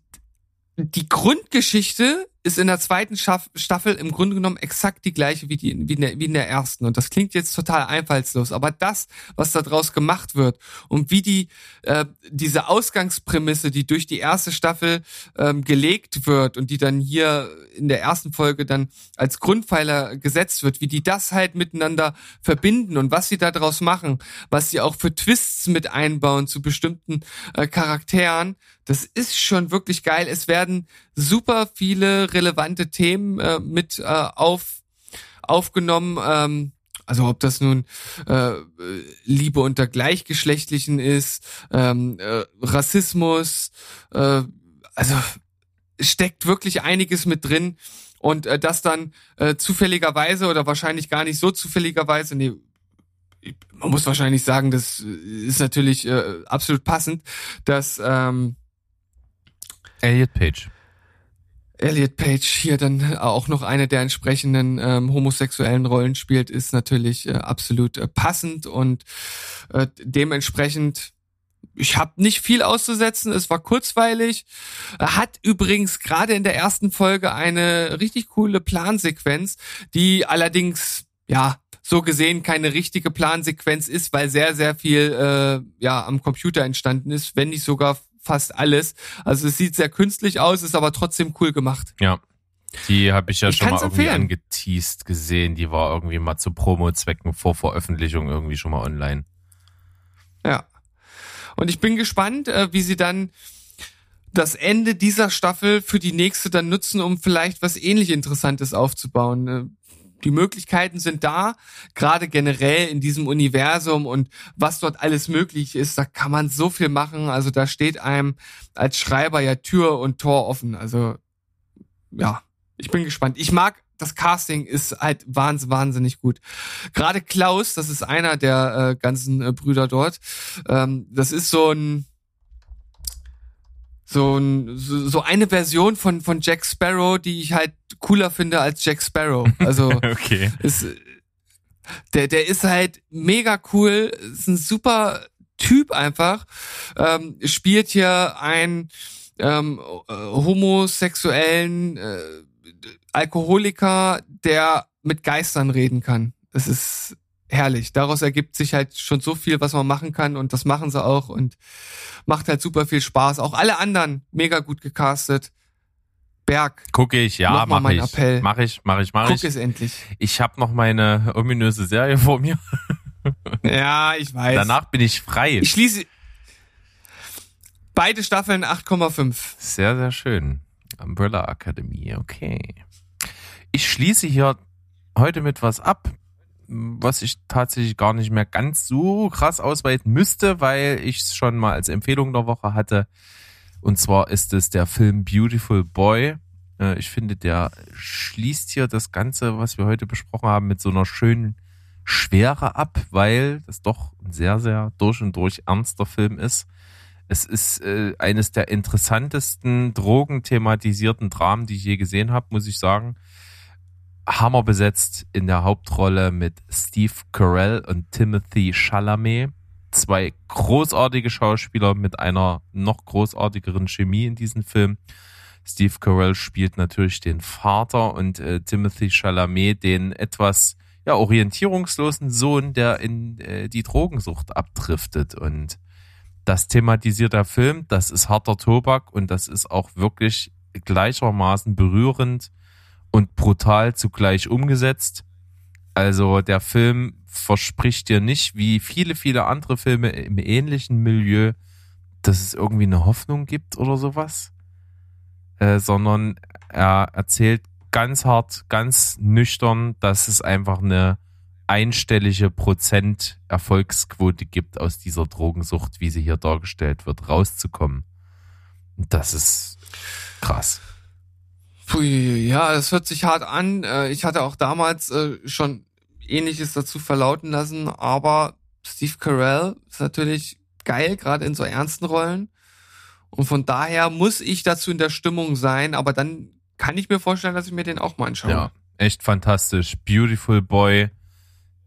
die Grundgeschichte ist in der zweiten Staffel im Grunde genommen exakt die gleiche wie, die, wie, in der, wie in der ersten. Und das klingt jetzt total einfallslos, aber das, was da draus gemacht wird und wie die äh, diese Ausgangsprämisse, die durch die erste Staffel ähm, gelegt wird und die dann hier in der ersten Folge dann als Grundpfeiler gesetzt wird, wie die das halt miteinander verbinden und was sie da draus machen, was sie auch für Twists mit einbauen zu bestimmten äh, Charakteren, das ist schon wirklich geil. Es werden super viele relevante Themen äh, mit äh, auf, aufgenommen. Ähm, also ob das nun äh, Liebe unter Gleichgeschlechtlichen ist, ähm, äh, Rassismus, äh, also steckt wirklich einiges mit drin. Und äh, das dann äh, zufälligerweise oder wahrscheinlich gar nicht so zufälligerweise, nee, man muss wahrscheinlich sagen, das ist natürlich äh, absolut passend, dass ähm, Elliot Page. Elliot Page hier dann auch noch eine der entsprechenden ähm, homosexuellen Rollen spielt, ist natürlich äh, absolut äh, passend und äh, dementsprechend ich habe nicht viel auszusetzen, es war kurzweilig. Hat übrigens gerade in der ersten Folge eine richtig coole Plansequenz, die allerdings ja so gesehen keine richtige Plansequenz ist, weil sehr sehr viel äh, ja am Computer entstanden ist, wenn nicht sogar fast alles. Also es sieht sehr künstlich aus, ist aber trotzdem cool gemacht. Ja. Die habe ich ja Ich schon mal irgendwie empfehlen. angeteased gesehen. Die war irgendwie mal zu Promo-Zwecken vor Veröffentlichung irgendwie schon mal online. Ja. Und ich bin gespannt, äh, wie sie dann das Ende dieser Staffel für die nächste dann nutzen, um vielleicht was ähnlich Interessantes aufzubauen. Die Möglichkeiten sind da, gerade generell in diesem Universum und was dort alles möglich ist, da kann man so viel machen. Also da steht einem als Schreiber ja Tür und Tor offen. Also ja, ich bin gespannt. Ich mag das Casting ist halt wahnsinnig, wahnsinnig gut. Gerade Klaus, das ist einer der äh, ganzen äh, Brüder dort. Ähm, das ist so ein so, ein, so so eine Version von von Jack Sparrow, die ich halt cooler finde als Jack Sparrow. Also Okay. ist der der ist halt mega cool, ist ein super Typ einfach. Ähm, spielt hier einen ähm, äh, homosexuellen äh, Alkoholiker, der mit Geistern reden kann. Es ist herrlich. Daraus ergibt sich halt schon so viel, was man machen kann und das machen sie auch und macht halt super viel Spaß. Auch alle anderen mega gut gecastet. Berg, Gucke ich, ja, mein ich. Appell. Mach ich, mach ich, mach guck ich. es endlich. Ich habe noch meine ominöse Serie vor mir. Ja, ich weiß. Danach bin ich frei. Ich schließe beide Staffeln 8,5. Sehr, sehr schön. Umbrella Academy, okay. Ich schließe hier heute mit was ab, was ich tatsächlich gar nicht mehr ganz so krass ausweiten müsste, weil ich es schon mal als Empfehlung der Woche hatte. Und zwar ist es der Film Beautiful Boy. Äh, Ich finde, der schließt hier das Ganze, was wir heute besprochen haben, mit so einer schönen Schwere ab, weil das doch ein sehr, sehr durch und durch ernster Film ist. Es ist äh, eines der interessantesten drogenthematisierten Dramen, die ich je gesehen habe, muss ich sagen. Hammer besetzt in der Hauptrolle mit Steve Carell und Timothy Chalamet. Zwei großartige Schauspieler mit einer noch großartigeren Chemie in diesem Film. Steve Carell spielt natürlich den Vater und äh, Timothy Chalamet den etwas ja, orientierungslosen Sohn, der in äh, die Drogensucht abdriftet. Und das thematisiert der Film, das ist harter Tobak und das ist auch wirklich gleichermaßen berührend und brutal zugleich umgesetzt. Also der Film verspricht dir nicht, wie viele, viele andere Filme im ähnlichen Milieu, dass es irgendwie eine Hoffnung gibt oder sowas, äh, sondern er erzählt ganz hart, ganz nüchtern, dass es einfach eine einstellige Prozent Erfolgsquote gibt, aus dieser Drogensucht, wie sie hier dargestellt wird, rauszukommen. Das ist krass. Pui, ja, das hört sich hart an. Äh, Ich hatte auch damals äh, schon Ähnliches dazu verlauten lassen, aber Steve Carell ist natürlich geil, gerade in so ernsten Rollen. Und von daher muss ich dazu in der Stimmung sein, aber dann kann ich mir vorstellen, dass ich mir den auch mal anschaue. Ja, echt fantastisch. Beautiful Boy,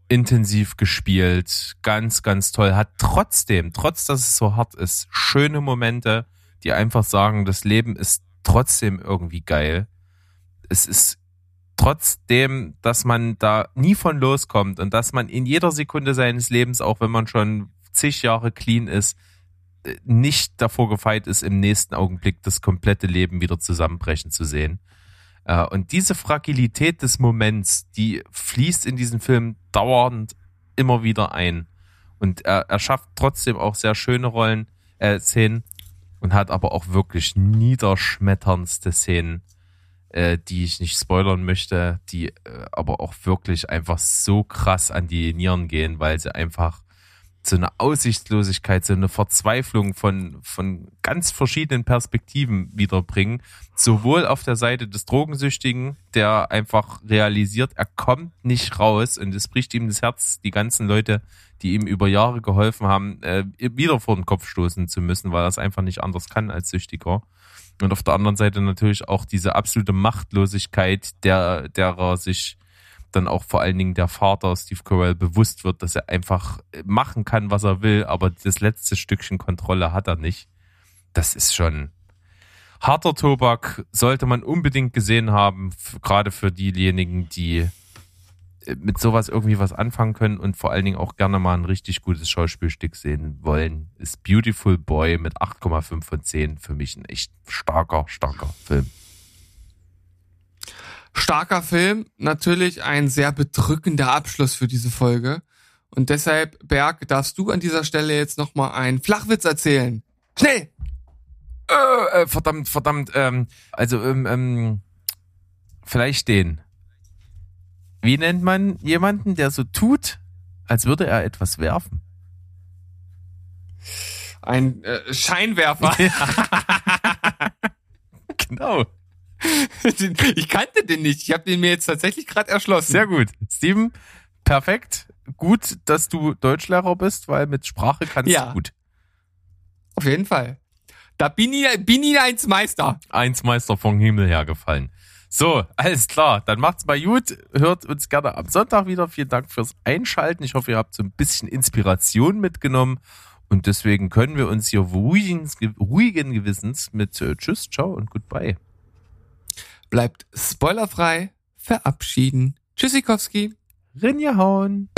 intensiv gespielt, ganz, ganz toll. Hat trotzdem, trotz dass es so hart ist, schöne Momente, die einfach sagen, das Leben ist trotzdem irgendwie geil. Es ist trotzdem, dass man da nie von loskommt und dass man in jeder Sekunde seines Lebens, auch wenn man schon zig Jahre clean ist, äh, nicht davor gefeit ist, im nächsten Augenblick das komplette Leben wieder zusammenbrechen zu sehen. Äh, Und diese Fragilität des Moments, die fließt in diesem Film dauernd immer wieder ein. Und er, er schafft trotzdem auch sehr schöne Rollen, äh, Szenen. Und hat aber auch wirklich niederschmetterndste Szenen, äh, die ich nicht spoilern möchte, die äh, aber auch wirklich einfach so krass an die Nieren gehen, weil sie einfach so eine Aussichtslosigkeit, so eine Verzweiflung von, von ganz verschiedenen Perspektiven wiederbringen. Sowohl auf der Seite des Drogensüchtigen, der einfach realisiert, er kommt nicht raus und es bricht ihm das Herz, die ganzen Leute, die ihm über Jahre geholfen haben, äh, wieder vor den Kopf stoßen zu müssen, weil er es einfach nicht anders kann als Süchtiger. Und auf der anderen Seite natürlich auch diese absolute Machtlosigkeit, der, derer sich dann auch vor allen Dingen der Vater Steve Carell bewusst wird, dass er einfach machen kann, was er will, aber das letzte Stückchen Kontrolle hat er nicht. Das ist schon harter Tobak, sollte man unbedingt gesehen haben, gerade für diejenigen, die äh, mit sowas irgendwie was anfangen können und vor allen Dingen auch gerne mal ein richtig gutes Schauspielstück sehen wollen, ist Beautiful Boy mit 8,5 von 10 für mich ein echt starker, starker Film. Starker Film, natürlich ein sehr bedrückender Abschluss für diese Folge. Und deshalb, Berg, darfst du an dieser Stelle jetzt nochmal einen Flachwitz erzählen. Schnell! Äh, äh, verdammt, verdammt, ähm, also, ähm, ähm, vielleicht den. Wie nennt man jemanden, der so tut, als würde er etwas werfen? Ein äh, Scheinwerfer. genau. ich kannte den nicht. Ich habe den mir jetzt tatsächlich gerade erschlossen. Sehr gut. Steven, perfekt. Gut, dass du Deutschlehrer bist, weil mit Sprache kannst ja. du gut. Auf jeden Fall. Da bin ich, bin ich eins Meister. Eins Meister vom Himmel hergefallen. So, alles klar. Dann macht's mal gut. Hört uns gerne am Sonntag wieder. Vielen Dank fürs Einschalten. Ich hoffe, ihr habt so ein bisschen Inspiration mitgenommen. Und deswegen können wir uns hier ruhigen, ruhigen Gewissens mit äh, Tschüss, Ciao und Goodbye bleibt spoilerfrei verabschieden. Tschüssikowski. Rinja hauen.